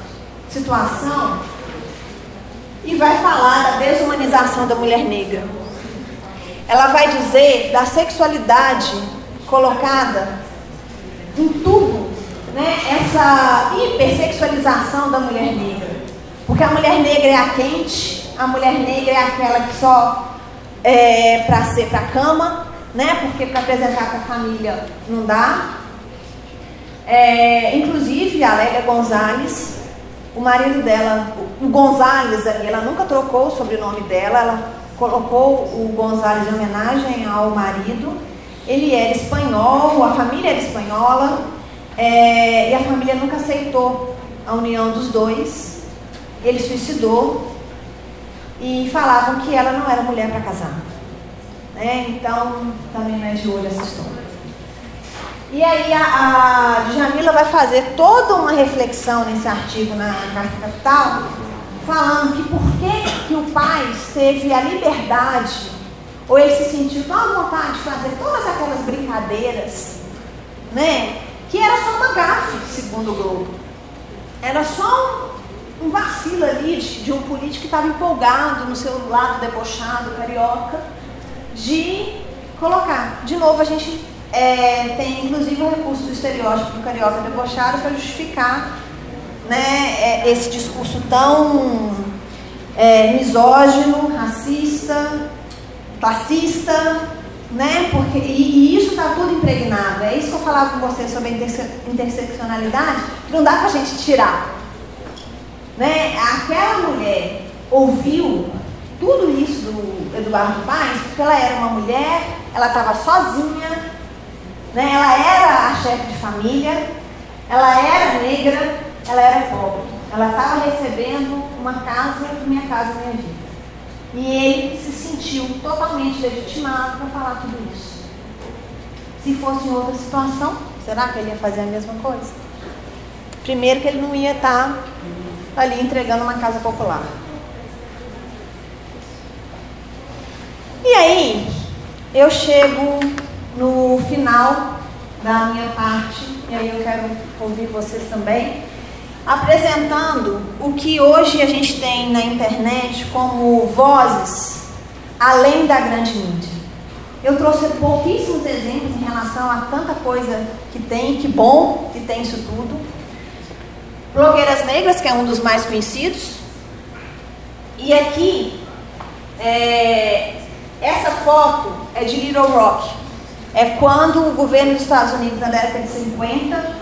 situação e vai falar da desumanização da mulher negra. Ela vai dizer da sexualidade colocada em tudo, né? essa hipersexualização da mulher negra. Porque a mulher negra é a quente, a mulher negra é aquela que só é para ser para cama, né? porque para apresentar para a família não dá. É, inclusive, a Lélia Gonzalez, o marido dela, o Gonzalez ela nunca trocou o sobrenome dela, ela colocou o Gonzalez em homenagem ao marido. Ele era espanhol, a família era espanhola, é, e a família nunca aceitou a união dos dois. Ele suicidou e falavam que ela não era mulher para casar. Né? Então, também não é de olho essa história. E aí a, a Jamila vai fazer toda uma reflexão nesse artigo na Carta Capital, falando que por que, que o pai teve a liberdade, ou ele se sentiu tão à vontade de fazer todas aquelas brincadeiras, né? Que era só uma gafe, segundo o Globo. Era só um, um vacilo ali de, de um político que estava empolgado no seu lado debochado, carioca, de colocar. De novo, a gente é, tem inclusive o recurso do estereótipo do carioca debochado para justificar né, é, esse discurso tão é, misógino, racista, classista, né? Porque, e, e isso está tudo impregnado. É isso que eu falava com vocês sobre a interse interseccionalidade, que não dá para a gente tirar. Né? Aquela mulher ouviu tudo isso do Eduardo Paes porque ela era uma mulher, ela estava sozinha, né? Ela era a chefe de família, ela era negra, ela era pobre. Ela estava recebendo uma casa, minha casa, minha vida. E ele se sentiu totalmente legitimado para falar tudo isso. Se fosse em outra situação, será que ele ia fazer a mesma coisa? Primeiro que ele não ia estar tá ali entregando uma casa popular. E aí, eu chego no final da minha parte, e aí eu quero ouvir vocês também, apresentando o que hoje a gente tem na internet como vozes além da grande mídia. Eu trouxe pouquíssimos exemplos em relação a tanta coisa que tem, que bom que tem isso tudo. Blogueiras Negras, que é um dos mais conhecidos. E aqui, é, essa foto é de Little Rock é quando o governo dos Estados Unidos, na década de 50,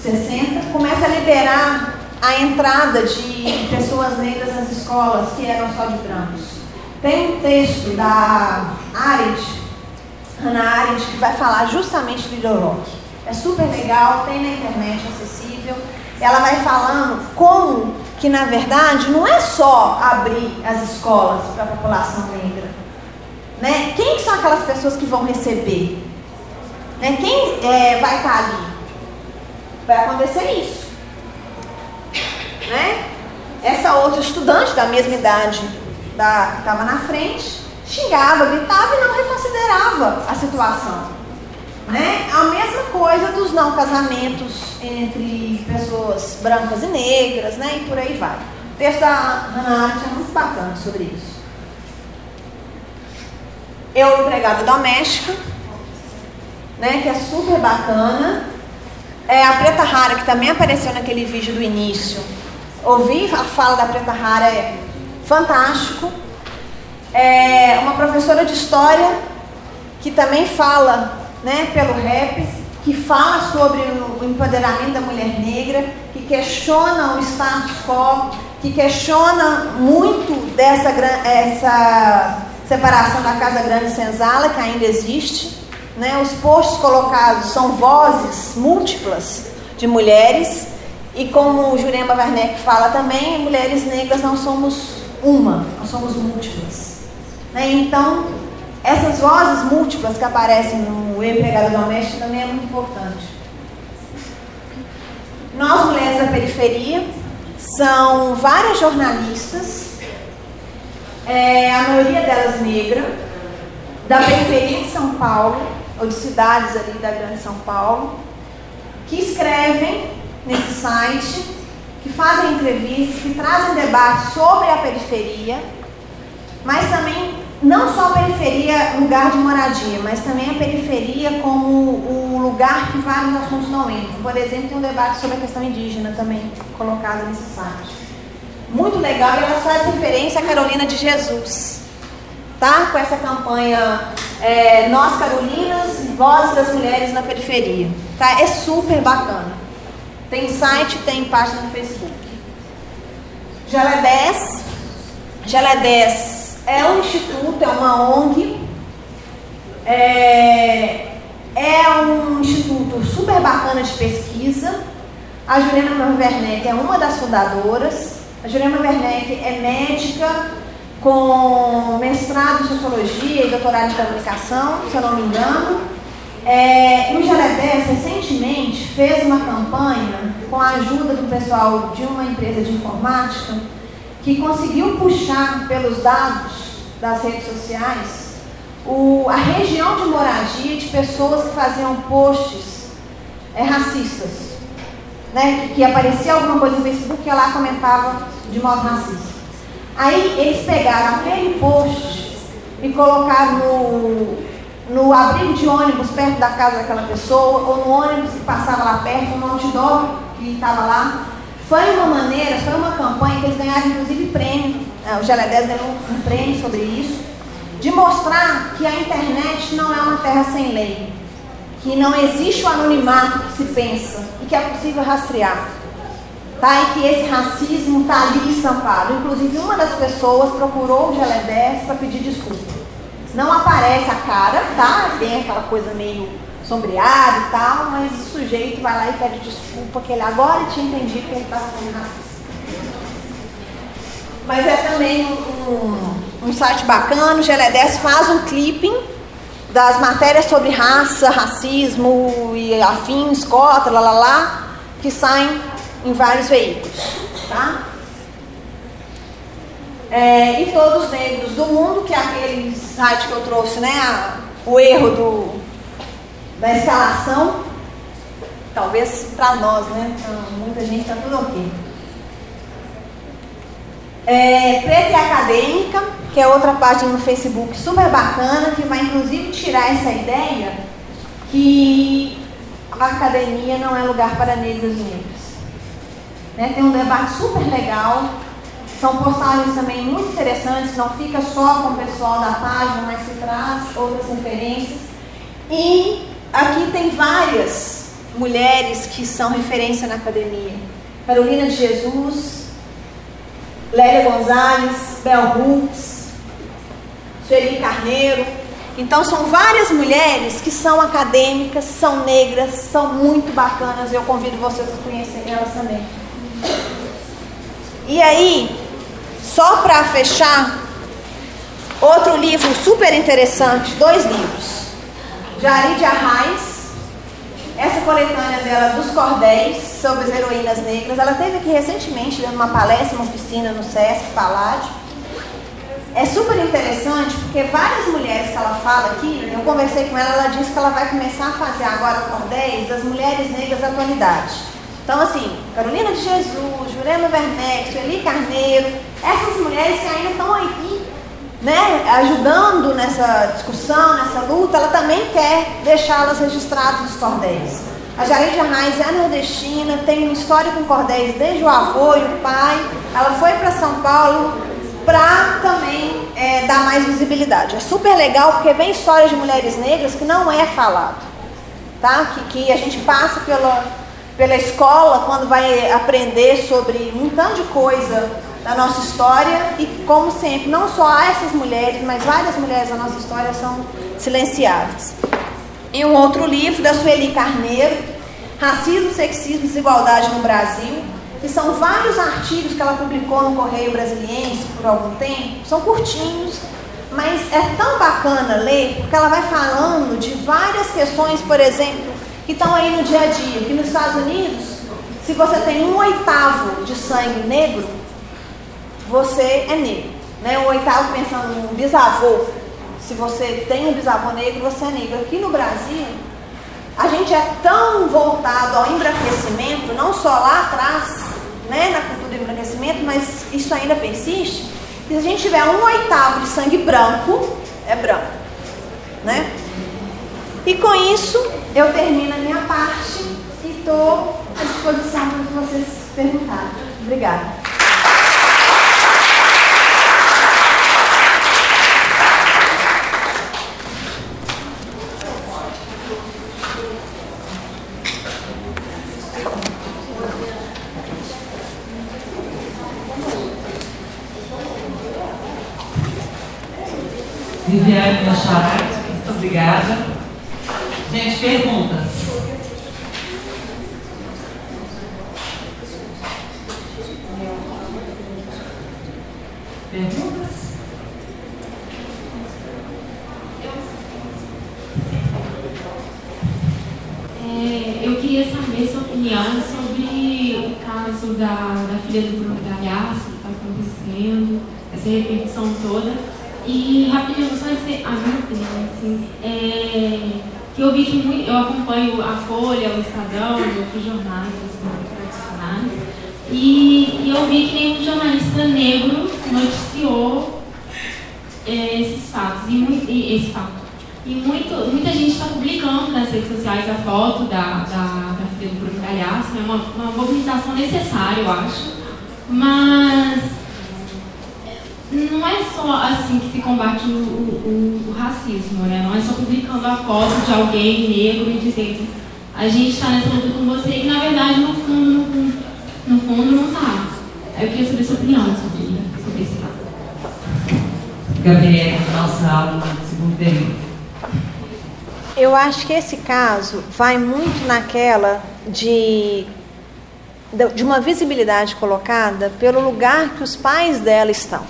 60, começa a liberar a entrada de pessoas negras nas escolas que eram só de brancos. Tem um texto da Arendt, Hannah Arendt, que vai falar justamente de Little Rock. É super legal, tem na internet acessível. Ela vai falando como que, na verdade, não é só abrir as escolas para a população negra. Né? Quem são aquelas pessoas que vão receber? Né? Quem é, vai estar ali? Vai acontecer isso. Né? Essa outra estudante da mesma idade da, que estava na frente xingava, gritava e não reconsiderava a situação. Né? A mesma coisa dos não casamentos entre pessoas brancas e negras, né? e por aí vai. O texto da Hannah Arendt é muito bacana sobre isso. Eu Empregada Doméstica, né, que é super bacana. É a Preta Rara, que também apareceu naquele vídeo do início. Ouvir a fala da Preta Rara é fantástico. É uma professora de história que também fala né, pelo rap, que fala sobre o empoderamento da mulher negra, que questiona o status quo, que questiona muito dessa essa separação da Casa Grande Senzala, que ainda existe. Né? Os posts colocados são vozes múltiplas de mulheres, e como o Jurema Werneck fala também, mulheres negras não somos uma, nós somos múltiplas. Né? Então, essas vozes múltiplas que aparecem no empregado doméstico também é muito importante. Nós, mulheres da periferia, são várias jornalistas, é, a maioria delas negra, da periferia de São Paulo, ou de cidades ali da Grande São Paulo, que escrevem nesse site, que fazem entrevistas, que trazem debates sobre a periferia, mas também não só a periferia, lugar de moradia, mas também a periferia como o lugar que vários assuntos não entram. Por exemplo, tem um debate sobre a questão indígena também colocado nesse site. Muito legal, e ela faz referência a Carolina de Jesus, tá? Com essa campanha é, Nós Carolinas, Vozes das Mulheres na Periferia. Tá? É super bacana. Tem site, tem página no Facebook. Gelé 10. Gelé 10 é um instituto, é uma ONG, é, é um instituto super bacana de pesquisa. A Juliana Werneck é uma das fundadoras. A Juliana Werneck é médica com mestrado em sociologia e doutorado em comunicação, se eu não me engano. É, o Jaredés, recentemente, fez uma campanha com a ajuda do pessoal de uma empresa de informática que conseguiu puxar pelos dados das redes sociais o, a região de moradia de pessoas que faziam posts é, racistas. Né, que, que, aparecia alguma coisa no Facebook e lá comentava de modo racista. Aí eles pegaram aquele post e colocaram no, no abrigo de ônibus perto da casa daquela pessoa, ou no ônibus que passava lá perto, no outdoor que estava lá, foi uma maneira, foi uma campanha que eles ganharam inclusive prêmio, é, o 10 ganhou um prêmio sobre isso, de mostrar que a internet não é uma terra sem lei, que não existe o anonimato que se pensa e que é possível rastrear. Tá? E que esse racismo está ali estampado. Inclusive, uma das pessoas procurou o 10 para pedir desculpa. Não aparece a cara, tá? Tem aquela coisa meio sombreado e tal, mas o sujeito vai lá e pede desculpa, que ele agora tinha entendido que ele estava sendo racista. Mas é também um, um site bacana, o GLE10 faz um clipping das matérias sobre raça, racismo e afins, cota, lá, lá, lá, que saem em vários veículos, tá? É, e todos os negros do mundo, que é aquele site que eu trouxe, né, o erro do, da escalação, talvez para nós, né? muita gente está tudo ok. É, Preta e Acadêmica, que é outra página no Facebook super bacana, que vai inclusive tirar essa ideia que a academia não é lugar para negros e negras. Né? Tem um debate super legal, são postagens também muito interessantes, não fica só com o pessoal da página, mas se traz outras referências. E Aqui tem várias mulheres que são referência na academia. Carolina de Jesus, Lélia Gonzalez, Bel Hooks, Sueli Carneiro. Então são várias mulheres que são acadêmicas, são negras, são muito bacanas. Eu convido vocês a conhecerem elas também. E aí, só para fechar, outro livro super interessante, dois livros. De Arraes, essa coletânea dela dos cordéis sobre as heroínas negras. Ela teve aqui recentemente dando uma palestra, uma oficina no Sesc Paládio. É super interessante porque várias mulheres que ela fala aqui, eu conversei com ela, ela disse que ela vai começar a fazer agora cordéis das mulheres negras da atualidade. Então, assim, Carolina de Jesus, Jurema Werneck, Sueli Carneiro, essas mulheres que ainda estão aqui né, ajudando nessa discussão, nessa luta, ela também quer deixá-las registradas nos cordéis. A Jareide Arraes é nordestina, tem uma história com cordéis desde o avô e o pai. Ela foi para São Paulo para também é, dar mais visibilidade. É super legal porque vem histórias de mulheres negras que não é falado, tá? Que, que a gente passa pela, pela escola quando vai aprender sobre um tanto de coisa da nossa história e, como sempre, não só essas mulheres, mas várias mulheres da nossa história são silenciadas. E um outro livro da Sueli Carneiro, Racismo, Sexismo e Desigualdade no Brasil, que são vários artigos que ela publicou no Correio Brasiliense por algum tempo, são curtinhos, mas é tão bacana ler, porque ela vai falando de várias questões, por exemplo, que estão aí no dia a dia. Que nos Estados Unidos, se você tem um oitavo de sangue negro, você é negro. Né? O oitavo pensando no bisavô, se você tem um bisavô negro, você é negro. Aqui no Brasil, a gente é tão voltado ao embranquecimento, não só lá atrás, né, na cultura do embranquecimento, mas isso ainda persiste. Se a gente tiver um oitavo de sangue branco, é branco. Né? E com isso, eu termino a minha parte e estou à disposição para vocês perguntarem. Obrigada. Viviane Machado, muito obrigada. Gente, perguntas. Perguntas? É, eu queria saber sua opinião sobre o caso da, da filha do Bruno Galhaço, que está acontecendo, essa repercussão toda. E rapidinho, só esse, a minha opinião, assim, é, que eu vi que muito, eu acompanho a Folha, o Estadão, outros jornais assim, tradicionais, e, e eu vi que nenhum jornalista negro noticiou é, esses fatos, e, muito, e esse fato. E muito, muita gente está publicando nas redes sociais a foto da, da, da filha do Bruno Galhaço, é uma, uma mobilização necessária, eu acho. Mas não é só assim que se combate o, o, o, racismo, né? Não é só publicando a foto de alguém negro e dizendo a gente está nessa luta com você e na verdade no fundo, no fundo, no fundo não está. Eu queria saber sua opinião sobre, sobre esse caso. Gabriela, nossa aula do segundo período. Eu acho que esse caso vai muito naquela de de uma visibilidade colocada pelo lugar que os pais dela estão.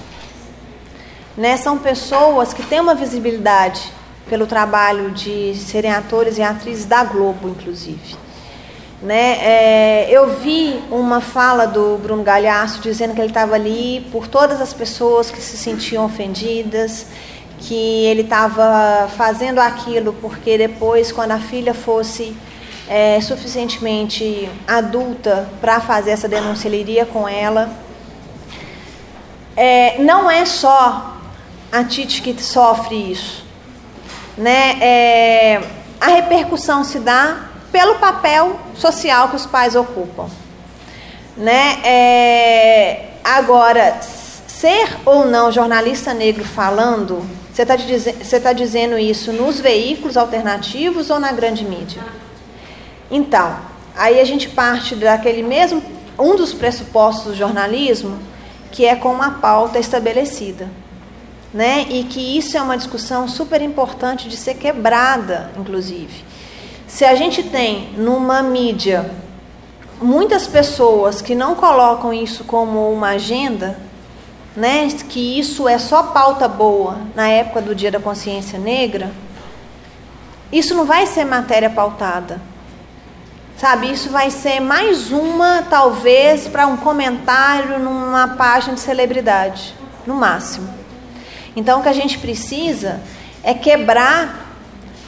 Né? São pessoas que têm uma visibilidade pelo trabalho de serem atores e atrizes da Globo, inclusive. Né? É, eu vi uma fala do Bruno Galhaço dizendo que ele estava ali por todas as pessoas que se sentiam ofendidas, que ele estava fazendo aquilo porque depois, quando a filha fosse é, suficientemente adulta para fazer essa denúncia, ele iria com ela. É, não é só a Tite que sofre isso. Né? É, a repercussão se dá pelo papel social que os pais ocupam. Né? É, agora, ser ou não jornalista negro falando, você está tá dizendo isso nos veículos alternativos ou na grande mídia? Então, aí a gente parte daquele mesmo, um dos pressupostos do jornalismo, que é com uma pauta estabelecida né? E que isso é uma discussão super importante de ser quebrada, inclusive. Se a gente tem numa mídia muitas pessoas que não colocam isso como uma agenda, né? Que isso é só pauta boa na época do Dia da Consciência Negra, isso não vai ser matéria pautada. Sabe, isso vai ser mais uma, talvez, para um comentário numa página de celebridade, no máximo. Então, o que a gente precisa é quebrar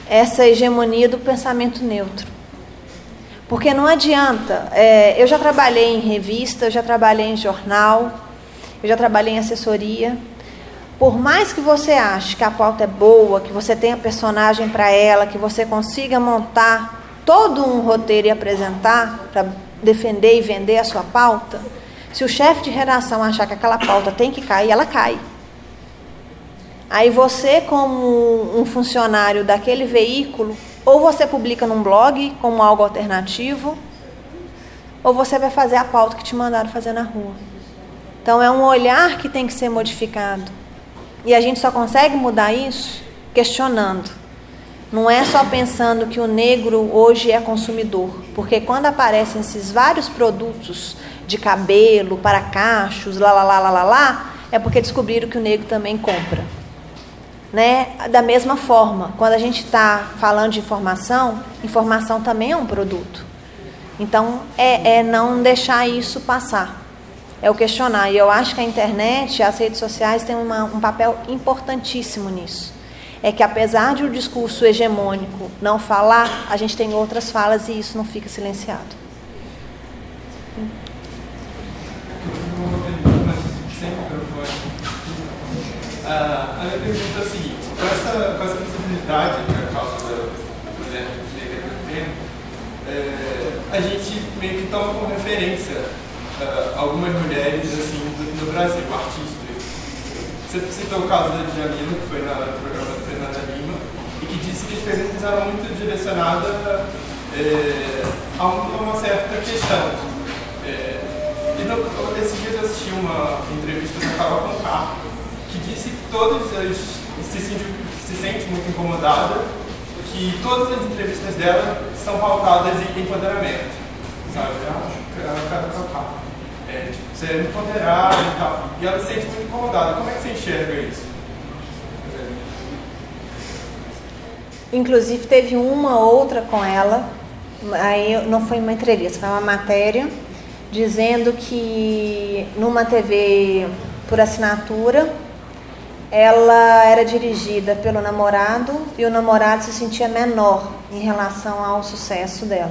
essa hegemonia do pensamento neutro. Porque não adianta. É, eu já trabalhei em revista, eu já trabalhei em jornal, eu já trabalhei em assessoria, por mais que você ache que a pauta é boa, que você tenha personagem para ela, que você consiga montar todo um roteiro e apresentar para defender e vender a sua pauta, se o chefe de redação achar que aquela pauta tem que cair, ela cai. Aí você, como um funcionário daquele veículo, ou você publica num blog como algo alternativo, ou você vai fazer a pauta que te mandaram fazer na rua. Então é um olhar que tem que ser modificado. E a gente só consegue mudar isso questionando. Não é só pensando que o negro hoje é consumidor, porque quando aparecem esses vários produtos de cabelo, para cachos, lá lá lá lá lá, lá é porque descobriram que o negro também compra. Né? Da mesma forma, quando a gente está falando de informação, informação também é um produto. Então, é, é não deixar isso passar é o questionar. E eu acho que a internet, as redes sociais têm uma, um papel importantíssimo nisso. É que apesar de o um discurso hegemônico não falar, a gente tem outras falas e isso não fica silenciado. Ah, a minha pergunta é com essa, com essa visibilidade a causa do projeto negra é, a gente meio que toma como referência uh, algumas mulheres assim do, no Brasil, artistas. Você citou o caso da Djamila, que foi na, no programa da Fernanda Lima, e que disse que as perguntas eram muito direcionadas é, a, uma certa questão. É, e no, esses dias eu assisti uma entrevista da Carol Conká, que disse que todas as. Se sente, se sente muito incomodada, que todas as entrevistas dela são pautadas em empoderamento. Sabe? Eu acho que ela quer é, tipo, você é empoderado e tal. E ela se sente muito incomodada. Como é que você enxerga isso? Inclusive teve uma outra com ela, aí não foi uma entrevista, foi uma matéria dizendo que numa TV por assinatura ela era dirigida pelo namorado e o namorado se sentia menor em relação ao sucesso dela.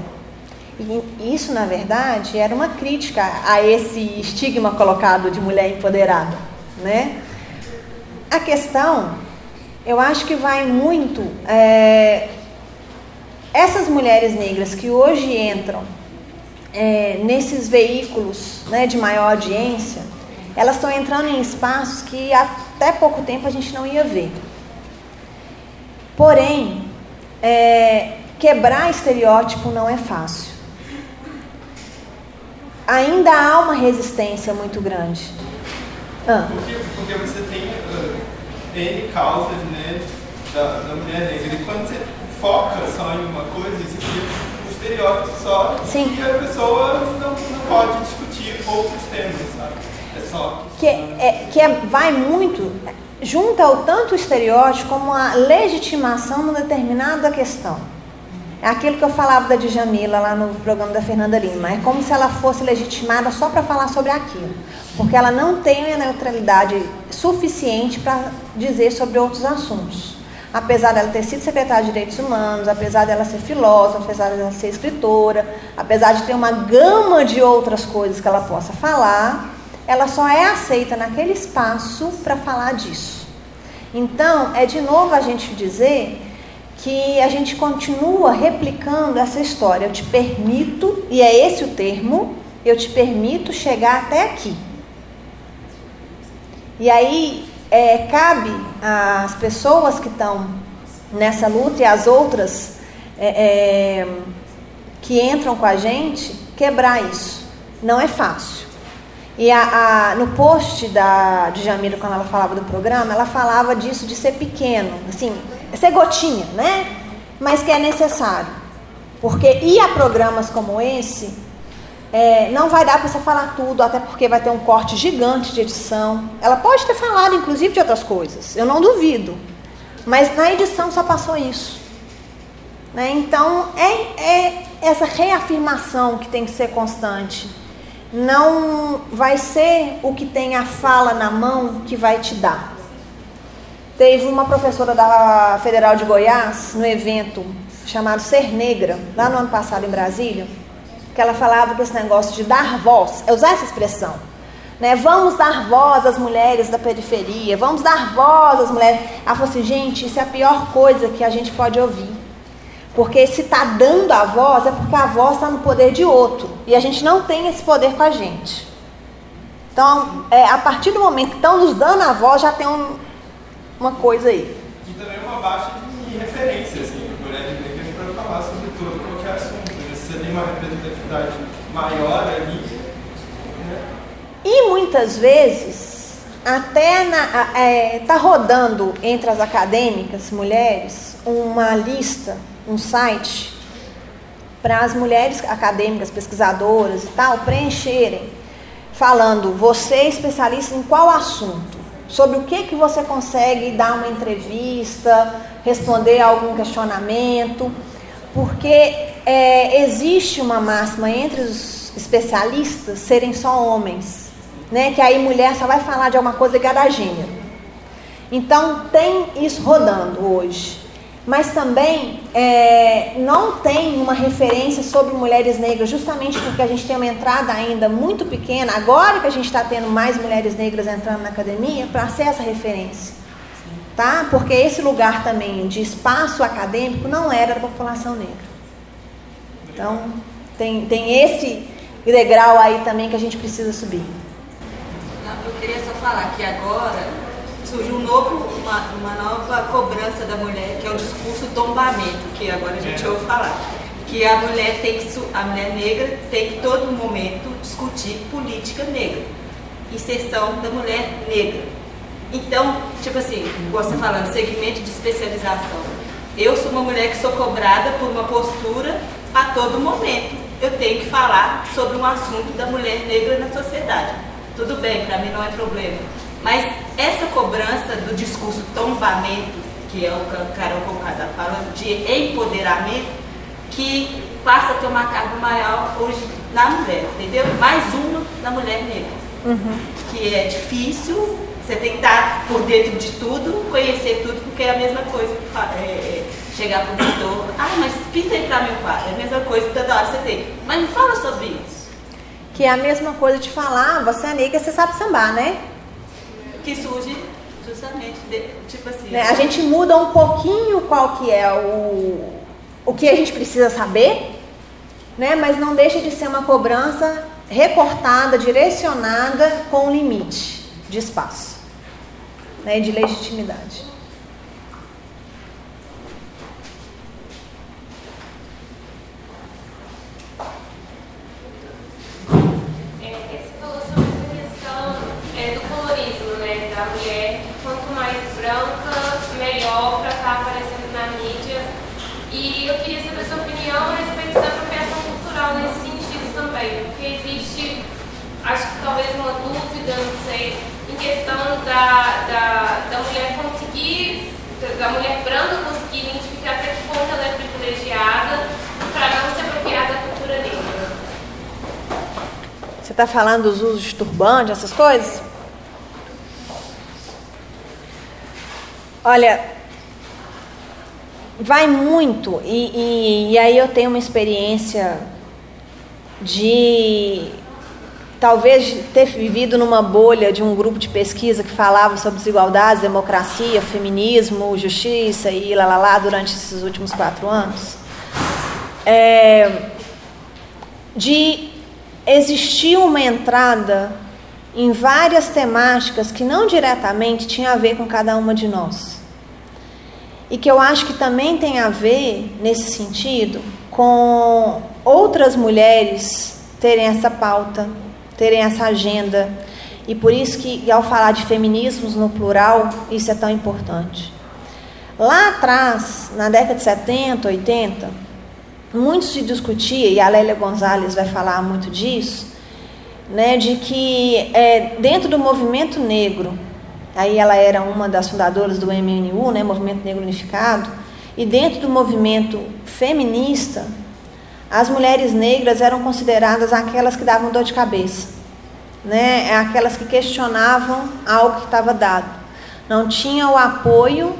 E isso, na verdade, era uma crítica a esse estigma colocado de mulher empoderada, né? A questão, eu acho que vai muito é, essas mulheres negras que hoje entram é, nesses veículos né, de maior audiência, elas estão entrando em espaços que até pouco tempo a gente não ia ver. Porém, é, quebrar estereótipo não é fácil ainda há uma resistência muito grande. Ah. Porque, porque você tem uh, N causas né, da, da mulher negra. E quando você foca só em uma coisa, isso cria um estereótipo só Sim. e a pessoa não, não pode discutir outros temas. Que, é, que é, vai muito. Junta o tanto estereótipo como a legitimação numa determinada questão. É aquilo que eu falava da Djamila lá no programa da Fernanda Lima. É como se ela fosse legitimada só para falar sobre aquilo. Porque ela não tem a neutralidade suficiente para dizer sobre outros assuntos. Apesar dela ter sido secretária de Direitos Humanos, apesar dela ser filósofa, apesar dela ser escritora, apesar de ter uma gama de outras coisas que ela possa falar, ela só é aceita naquele espaço para falar disso. Então, é de novo a gente dizer que a gente continua replicando essa história. Eu te permito, e é esse o termo, eu te permito chegar até aqui. E aí é, cabe às pessoas que estão nessa luta e às outras é, é, que entram com a gente quebrar isso. Não é fácil. E a, a, no post da Djamila, quando ela falava do programa, ela falava disso de ser pequeno. Assim, ser gotinha, né? Mas que é necessário. Porque ir a programas como esse, é, não vai dar para você falar tudo, até porque vai ter um corte gigante de edição. Ela pode ter falado, inclusive, de outras coisas, eu não duvido. Mas na edição só passou isso. Né? Então, é, é essa reafirmação que tem que ser constante. Não vai ser o que tem a fala na mão que vai te dar. Teve uma professora da Federal de Goiás, no evento chamado Ser Negra, lá no ano passado em Brasília, que ela falava que esse negócio de dar voz, é usar essa expressão, Né? Vamos dar voz às mulheres da periferia, vamos dar voz às mulheres. Ela falou assim, gente, isso é a pior coisa que a gente pode ouvir. Porque se está dando a voz, é porque a voz está no poder de outro. E a gente não tem esse poder com a gente. Então, é, a partir do momento que estão nos dando a voz, já tem um, uma coisa aí. E também uma baixa de referência, assim, negras para falar sobre todo qualquer assunto. Né? Você tem uma representatividade maior ali. Né? E muitas vezes, até está é, tá rodando entre as acadêmicas mulheres uma lista, um site, para as mulheres acadêmicas, pesquisadoras e tal, preencherem, falando, você é especialista em qual assunto? Sobre o que, que você consegue dar uma entrevista, responder a algum questionamento, porque é, existe uma máxima entre os especialistas serem só homens, né? Que aí mulher só vai falar de alguma coisa ligada a gênero. Então tem isso rodando hoje mas também é, não tem uma referência sobre mulheres negras, justamente porque a gente tem uma entrada ainda muito pequena, agora que a gente está tendo mais mulheres negras entrando na academia, para ser essa referência. Tá? Porque esse lugar também de espaço acadêmico não era da população negra. Então, tem, tem esse degrau aí também que a gente precisa subir. Eu queria só falar que agora surgiu um novo, uma, uma nova cobrança da mulher, que é o discurso tombamento, que agora a gente é. ouve falar. Que a mulher tem que, a mulher negra tem que todo momento discutir política negra, inserção da mulher negra. Então, tipo assim, você falando, segmento de especialização. Eu sou uma mulher que sou cobrada por uma postura a todo momento. Eu tenho que falar sobre um assunto da mulher negra na sociedade. Tudo bem, para mim não é problema. Mas essa cobrança do discurso tombamento, que é o que Carol Concada falando, de empoderamento, que passa a ter uma carga maior hoje na mulher, entendeu? Mais uma na mulher negra. Uhum. Que é difícil, você tem que estar por dentro de tudo, conhecer tudo, porque é a mesma coisa que é, é, chegar para o pintor, ah, mas pinta aí para meu quadro, é a mesma coisa que toda hora você tem. Mas me fala sobre isso. Que é a mesma coisa de falar, ah, você é negra, você sabe sambar, né? Que surge justamente, de, tipo assim... Né? A gente muda um pouquinho qual que é o, o que a gente precisa saber, né? mas não deixa de ser uma cobrança recortada, direcionada com limite de espaço, né? de legitimidade. Acho que talvez uma dúvida, não sei, em questão da, da, da mulher conseguir, da mulher branca conseguir identificar até que ponto ela é privilegiada para não se apropriar da cultura negra. Você está falando dos usos de turbante, essas coisas? Olha, vai muito, e, e, e aí eu tenho uma experiência de talvez ter vivido numa bolha de um grupo de pesquisa que falava sobre desigualdades, democracia, feminismo, justiça e lá, lá, lá durante esses últimos quatro anos, é, de existir uma entrada em várias temáticas que não diretamente tinha a ver com cada uma de nós. E que eu acho que também tem a ver, nesse sentido, com outras mulheres terem essa pauta terem essa agenda. E por isso que, ao falar de feminismos no plural, isso é tão importante. Lá atrás, na década de 70, 80, muito se discutia, e a Lélia Gonzalez vai falar muito disso, né, de que é, dentro do movimento negro, aí ela era uma das fundadoras do MNU, né, Movimento Negro Unificado, e dentro do movimento feminista, as mulheres negras eram consideradas aquelas que davam dor de cabeça, né? Aquelas que questionavam algo que estava dado. Não tinha o apoio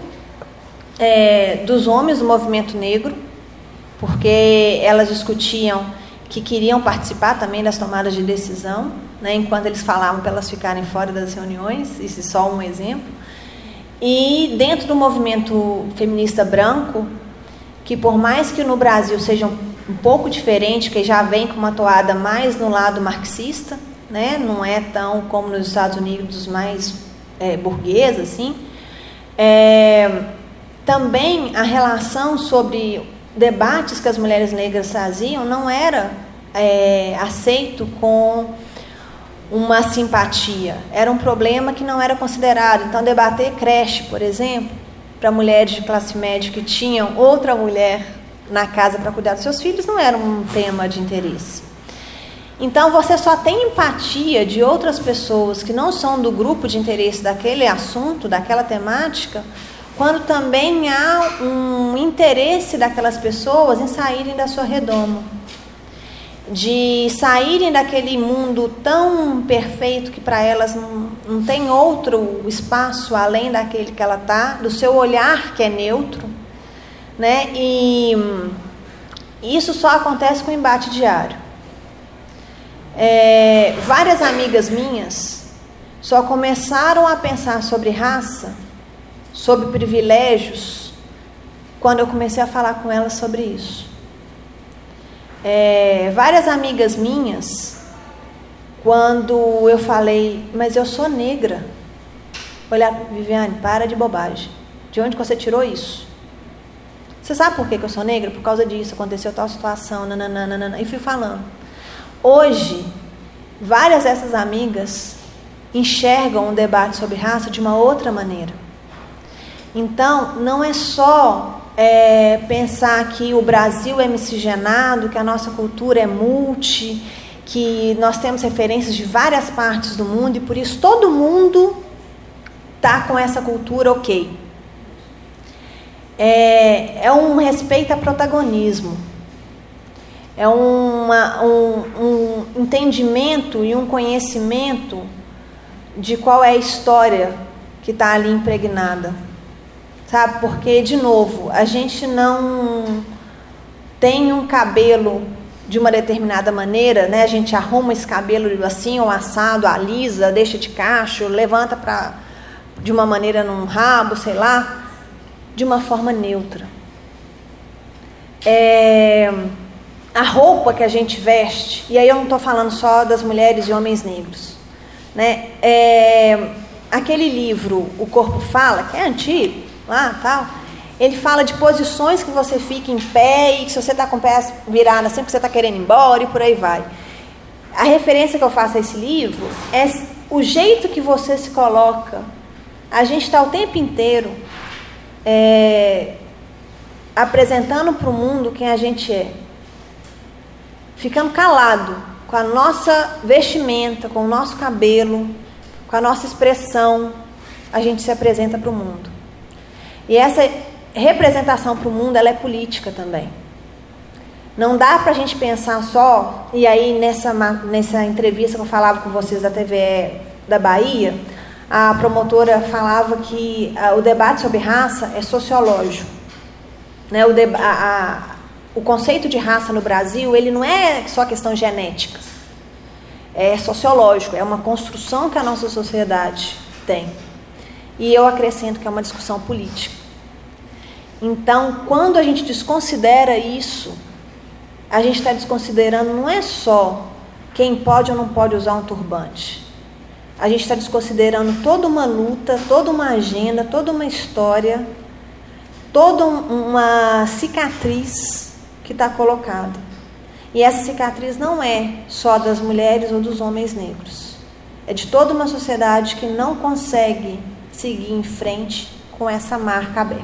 é, dos homens do movimento negro, porque elas discutiam que queriam participar também das tomadas de decisão, né, enquanto eles falavam para elas ficarem fora das reuniões, isso é só um exemplo. E dentro do movimento feminista branco, que por mais que no Brasil seja um, pouco diferente, que já vem com uma toada mais no lado marxista, né, não é tão como nos Estados Unidos mais é, burguesa, assim, é, também a relação sobre debates que as mulheres negras faziam não era é, aceito com uma simpatia. Era um problema que não era considerado. Então, debater creche, por exemplo, para mulheres de classe média que tinham outra mulher na casa para cuidar dos seus filhos, não era um tema de interesse. Então, você só tem empatia de outras pessoas que não são do grupo de interesse daquele assunto, daquela temática, quando também há um interesse daquelas pessoas em saírem da sua redoma, de saírem daquele mundo tão perfeito que para elas não, não tem outro espaço além daquele que ela está, do seu olhar que é neutro, né? E isso só acontece com o embate diário. É, várias amigas minhas só começaram a pensar sobre raça sobre privilégios quando eu comecei a falar com ela sobre isso. É, várias amigas minhas, quando eu falei, mas eu sou negra, olhar, Viviane, para de bobagem. De onde você tirou isso? Você sabe por que, que eu sou negra? Por causa disso, aconteceu tal situação, nananana, e fui falando. Hoje, várias dessas amigas enxergam o debate sobre raça de uma outra maneira. Então, não é só é, pensar que o Brasil é miscigenado, que a nossa cultura é multi, que nós temos referências de várias partes do mundo e por isso todo mundo está com essa cultura ok. É, é um respeito a protagonismo, é uma, um, um entendimento e um conhecimento de qual é a história que está ali impregnada sabe? Porque, de novo, a gente não tem um cabelo de uma determinada maneira, né? A gente arruma esse cabelo assim, ou assado, alisa, deixa de cacho, levanta para de uma maneira num rabo, sei lá, de uma forma neutra. É, a roupa que a gente veste, e aí eu não estou falando só das mulheres e homens negros, né? É, aquele livro O Corpo Fala, que é antigo, lá tal, ele fala de posições que você fica em pé e que se você está com o pé virado sempre que você está querendo ir embora e por aí vai. A referência que eu faço a esse livro é o jeito que você se coloca. A gente está o tempo inteiro é, apresentando para o mundo quem a gente é. Ficando calado com a nossa vestimenta, com o nosso cabelo, com a nossa expressão, a gente se apresenta para o mundo. E essa representação para o mundo ela é política também. Não dá para a gente pensar só, e aí nessa, nessa entrevista que eu falava com vocês da TVE da Bahia, a promotora falava que a, o debate sobre raça é sociológico. Né? O, a, a, o conceito de raça no Brasil ele não é só questão genética, é sociológico, é uma construção que a nossa sociedade tem. E eu acrescento que é uma discussão política. Então, quando a gente desconsidera isso, a gente está desconsiderando não é só quem pode ou não pode usar um turbante. A gente está desconsiderando toda uma luta, toda uma agenda, toda uma história, toda uma cicatriz que está colocada. E essa cicatriz não é só das mulheres ou dos homens negros. É de toda uma sociedade que não consegue seguir em frente com essa marca aberta.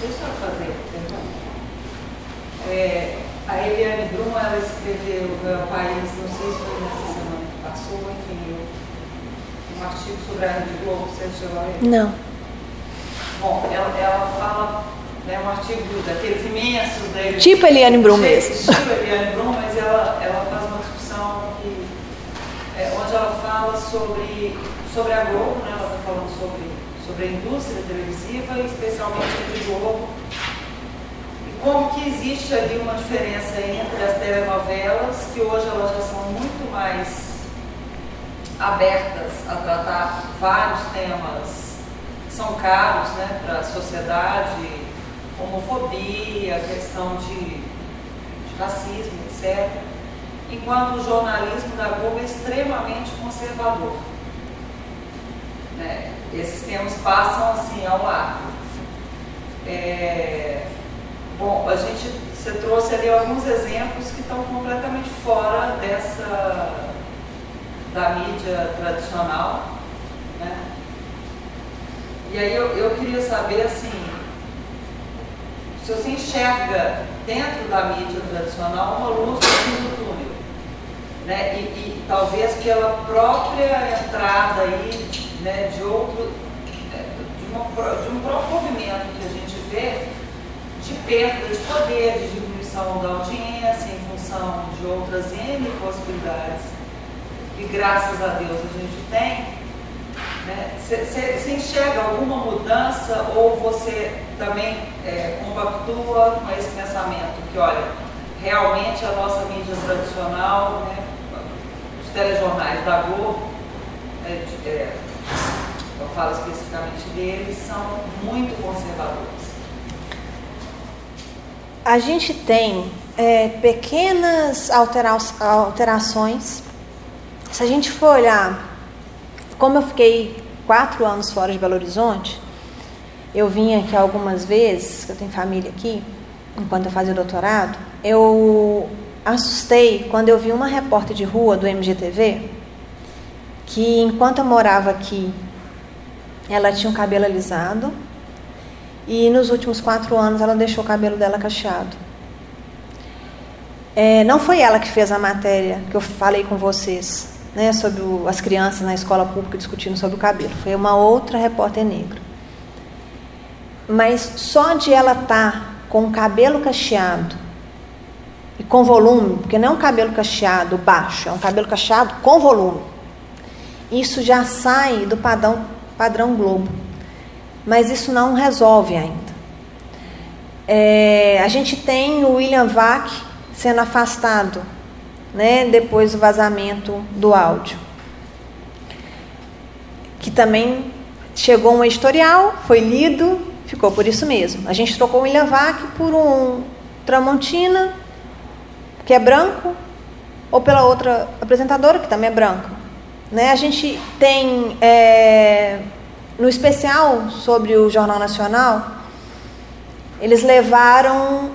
Deixa eu fazer é, A Eliane Brum, ela escreveu o País, não sei se foi nessa semana que passou, enfim, um artigo sobre a Rede Globo, você chegou a ler? Não. Bom, ela, ela fala, né, um artigo daqueles imensos... Né, tipo Eliane Brum mesmo. Tipo Eliane Brum, mas ela, ela faz uma discussão que é, onde ela fala sobre, sobre a Globo, né? ela está falando sobre, sobre a indústria televisiva, especialmente entre Globo e como que existe ali uma diferença entre as telenovelas, que hoje elas já são muito mais abertas a tratar vários temas que são caros né, para a sociedade, homofobia, questão de, de racismo, etc. Enquanto o jornalismo da Globo é extremamente conservador. Né? Esses temas passam assim ao lado. É, bom, a gente você trouxe ali alguns exemplos que estão completamente fora dessa da mídia tradicional. Né? E aí eu, eu queria saber assim, se você enxerga dentro da mídia tradicional uma luz no fim do túnel. Né? E, e, talvez pela própria entrada aí, né, de outro, é, de, uma, de um próprio movimento que a gente vê de perda de poder, de diminuição da audiência em função de outras N possibilidades que graças a Deus a gente tem, você né? enxerga alguma mudança ou você também é, compactua com esse pensamento que, olha, realmente a nossa mídia tradicional, né, telejornais da Globo, é, é, eu falo especificamente deles, são muito conservadores. A gente tem é, pequenas altera alterações se a gente for olhar, como eu fiquei quatro anos fora de Belo Horizonte, eu vim aqui algumas vezes, eu tenho família aqui, enquanto eu fazia doutorado, eu assustei quando eu vi uma repórter de rua do MGTV, que enquanto eu morava aqui, ela tinha um cabelo alisado, e nos últimos quatro anos ela deixou o cabelo dela cacheado. É, não foi ela que fez a matéria que eu falei com vocês né, sobre o, as crianças na escola pública discutindo sobre o cabelo. Foi uma outra repórter negra. Mas só de ela estar tá com o cabelo cacheado e com volume, porque não é um cabelo cacheado baixo, é um cabelo cacheado com volume. Isso já sai do padrão, padrão Globo. Mas isso não resolve ainda. É, a gente tem o William Vac sendo afastado né, depois do vazamento do áudio. Que também chegou um editorial, foi lido, ficou por isso mesmo. A gente trocou o William Vac por um Tramontina, que é branco, ou pela outra apresentadora, que também é branca. Né? A gente tem, é, no especial sobre o Jornal Nacional, eles levaram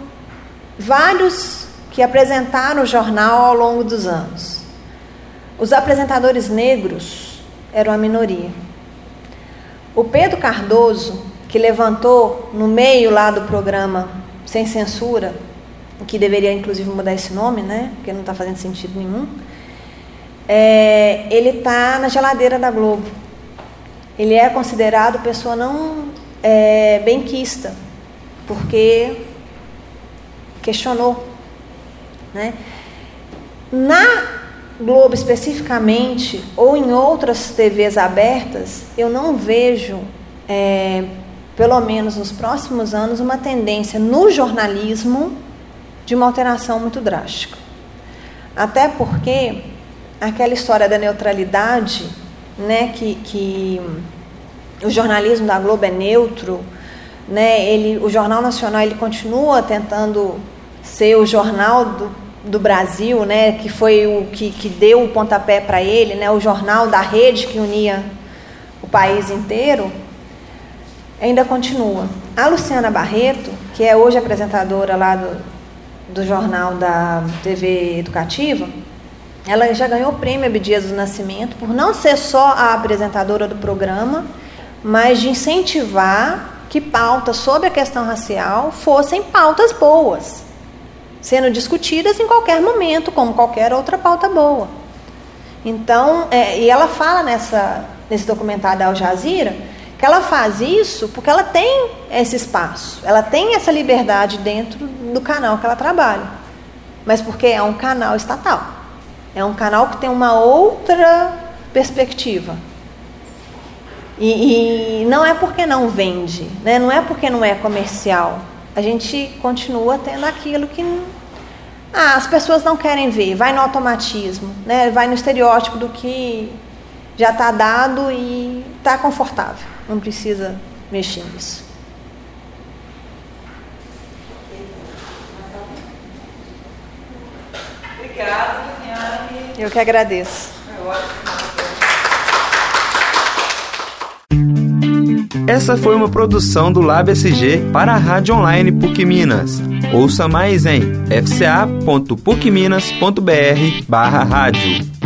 vários que apresentaram o jornal ao longo dos anos. Os apresentadores negros eram a minoria. O Pedro Cardoso, que levantou no meio lá do programa Sem Censura, que deveria inclusive mudar esse nome, né? Porque não está fazendo sentido nenhum. É, ele está na geladeira da Globo. Ele é considerado pessoa não é, benquista, porque questionou né? Na Globo especificamente, ou em outras TVs abertas, eu não vejo, é, pelo menos nos próximos anos, uma tendência no jornalismo de uma alteração muito drástica. Até porque aquela história da neutralidade, né, que, que o jornalismo da Globo é neutro, né, ele, o Jornal Nacional ele continua tentando ser o jornal do, do Brasil, né, que foi o que, que deu o pontapé para ele, né, o jornal da rede que unia o país inteiro, ainda continua. A Luciana Barreto, que é hoje apresentadora lá do, do jornal da TV Educativa, ela já ganhou o prêmio Abdias do Nascimento por não ser só a apresentadora do programa, mas de incentivar que pautas sobre a questão racial fossem pautas boas sendo discutidas em qualquer momento, como qualquer outra pauta boa. Então, é, e ela fala nessa, nesse documentário da Al Jazeera que ela faz isso porque ela tem esse espaço, ela tem essa liberdade dentro do canal que ela trabalha, mas porque é um canal estatal, é um canal que tem uma outra perspectiva. E, e não é porque não vende, né? não é porque não é comercial, a gente continua tendo aquilo que ah, as pessoas não querem ver, vai no automatismo, né? vai no estereótipo do que já está dado e está confortável, não precisa mexer nisso. Obrigada, Viviane. Eu que agradeço. Essa foi uma produção do Lab SG para a Rádio Online PUC Minas. Ouça mais em fca.pucminas.br barra rádio.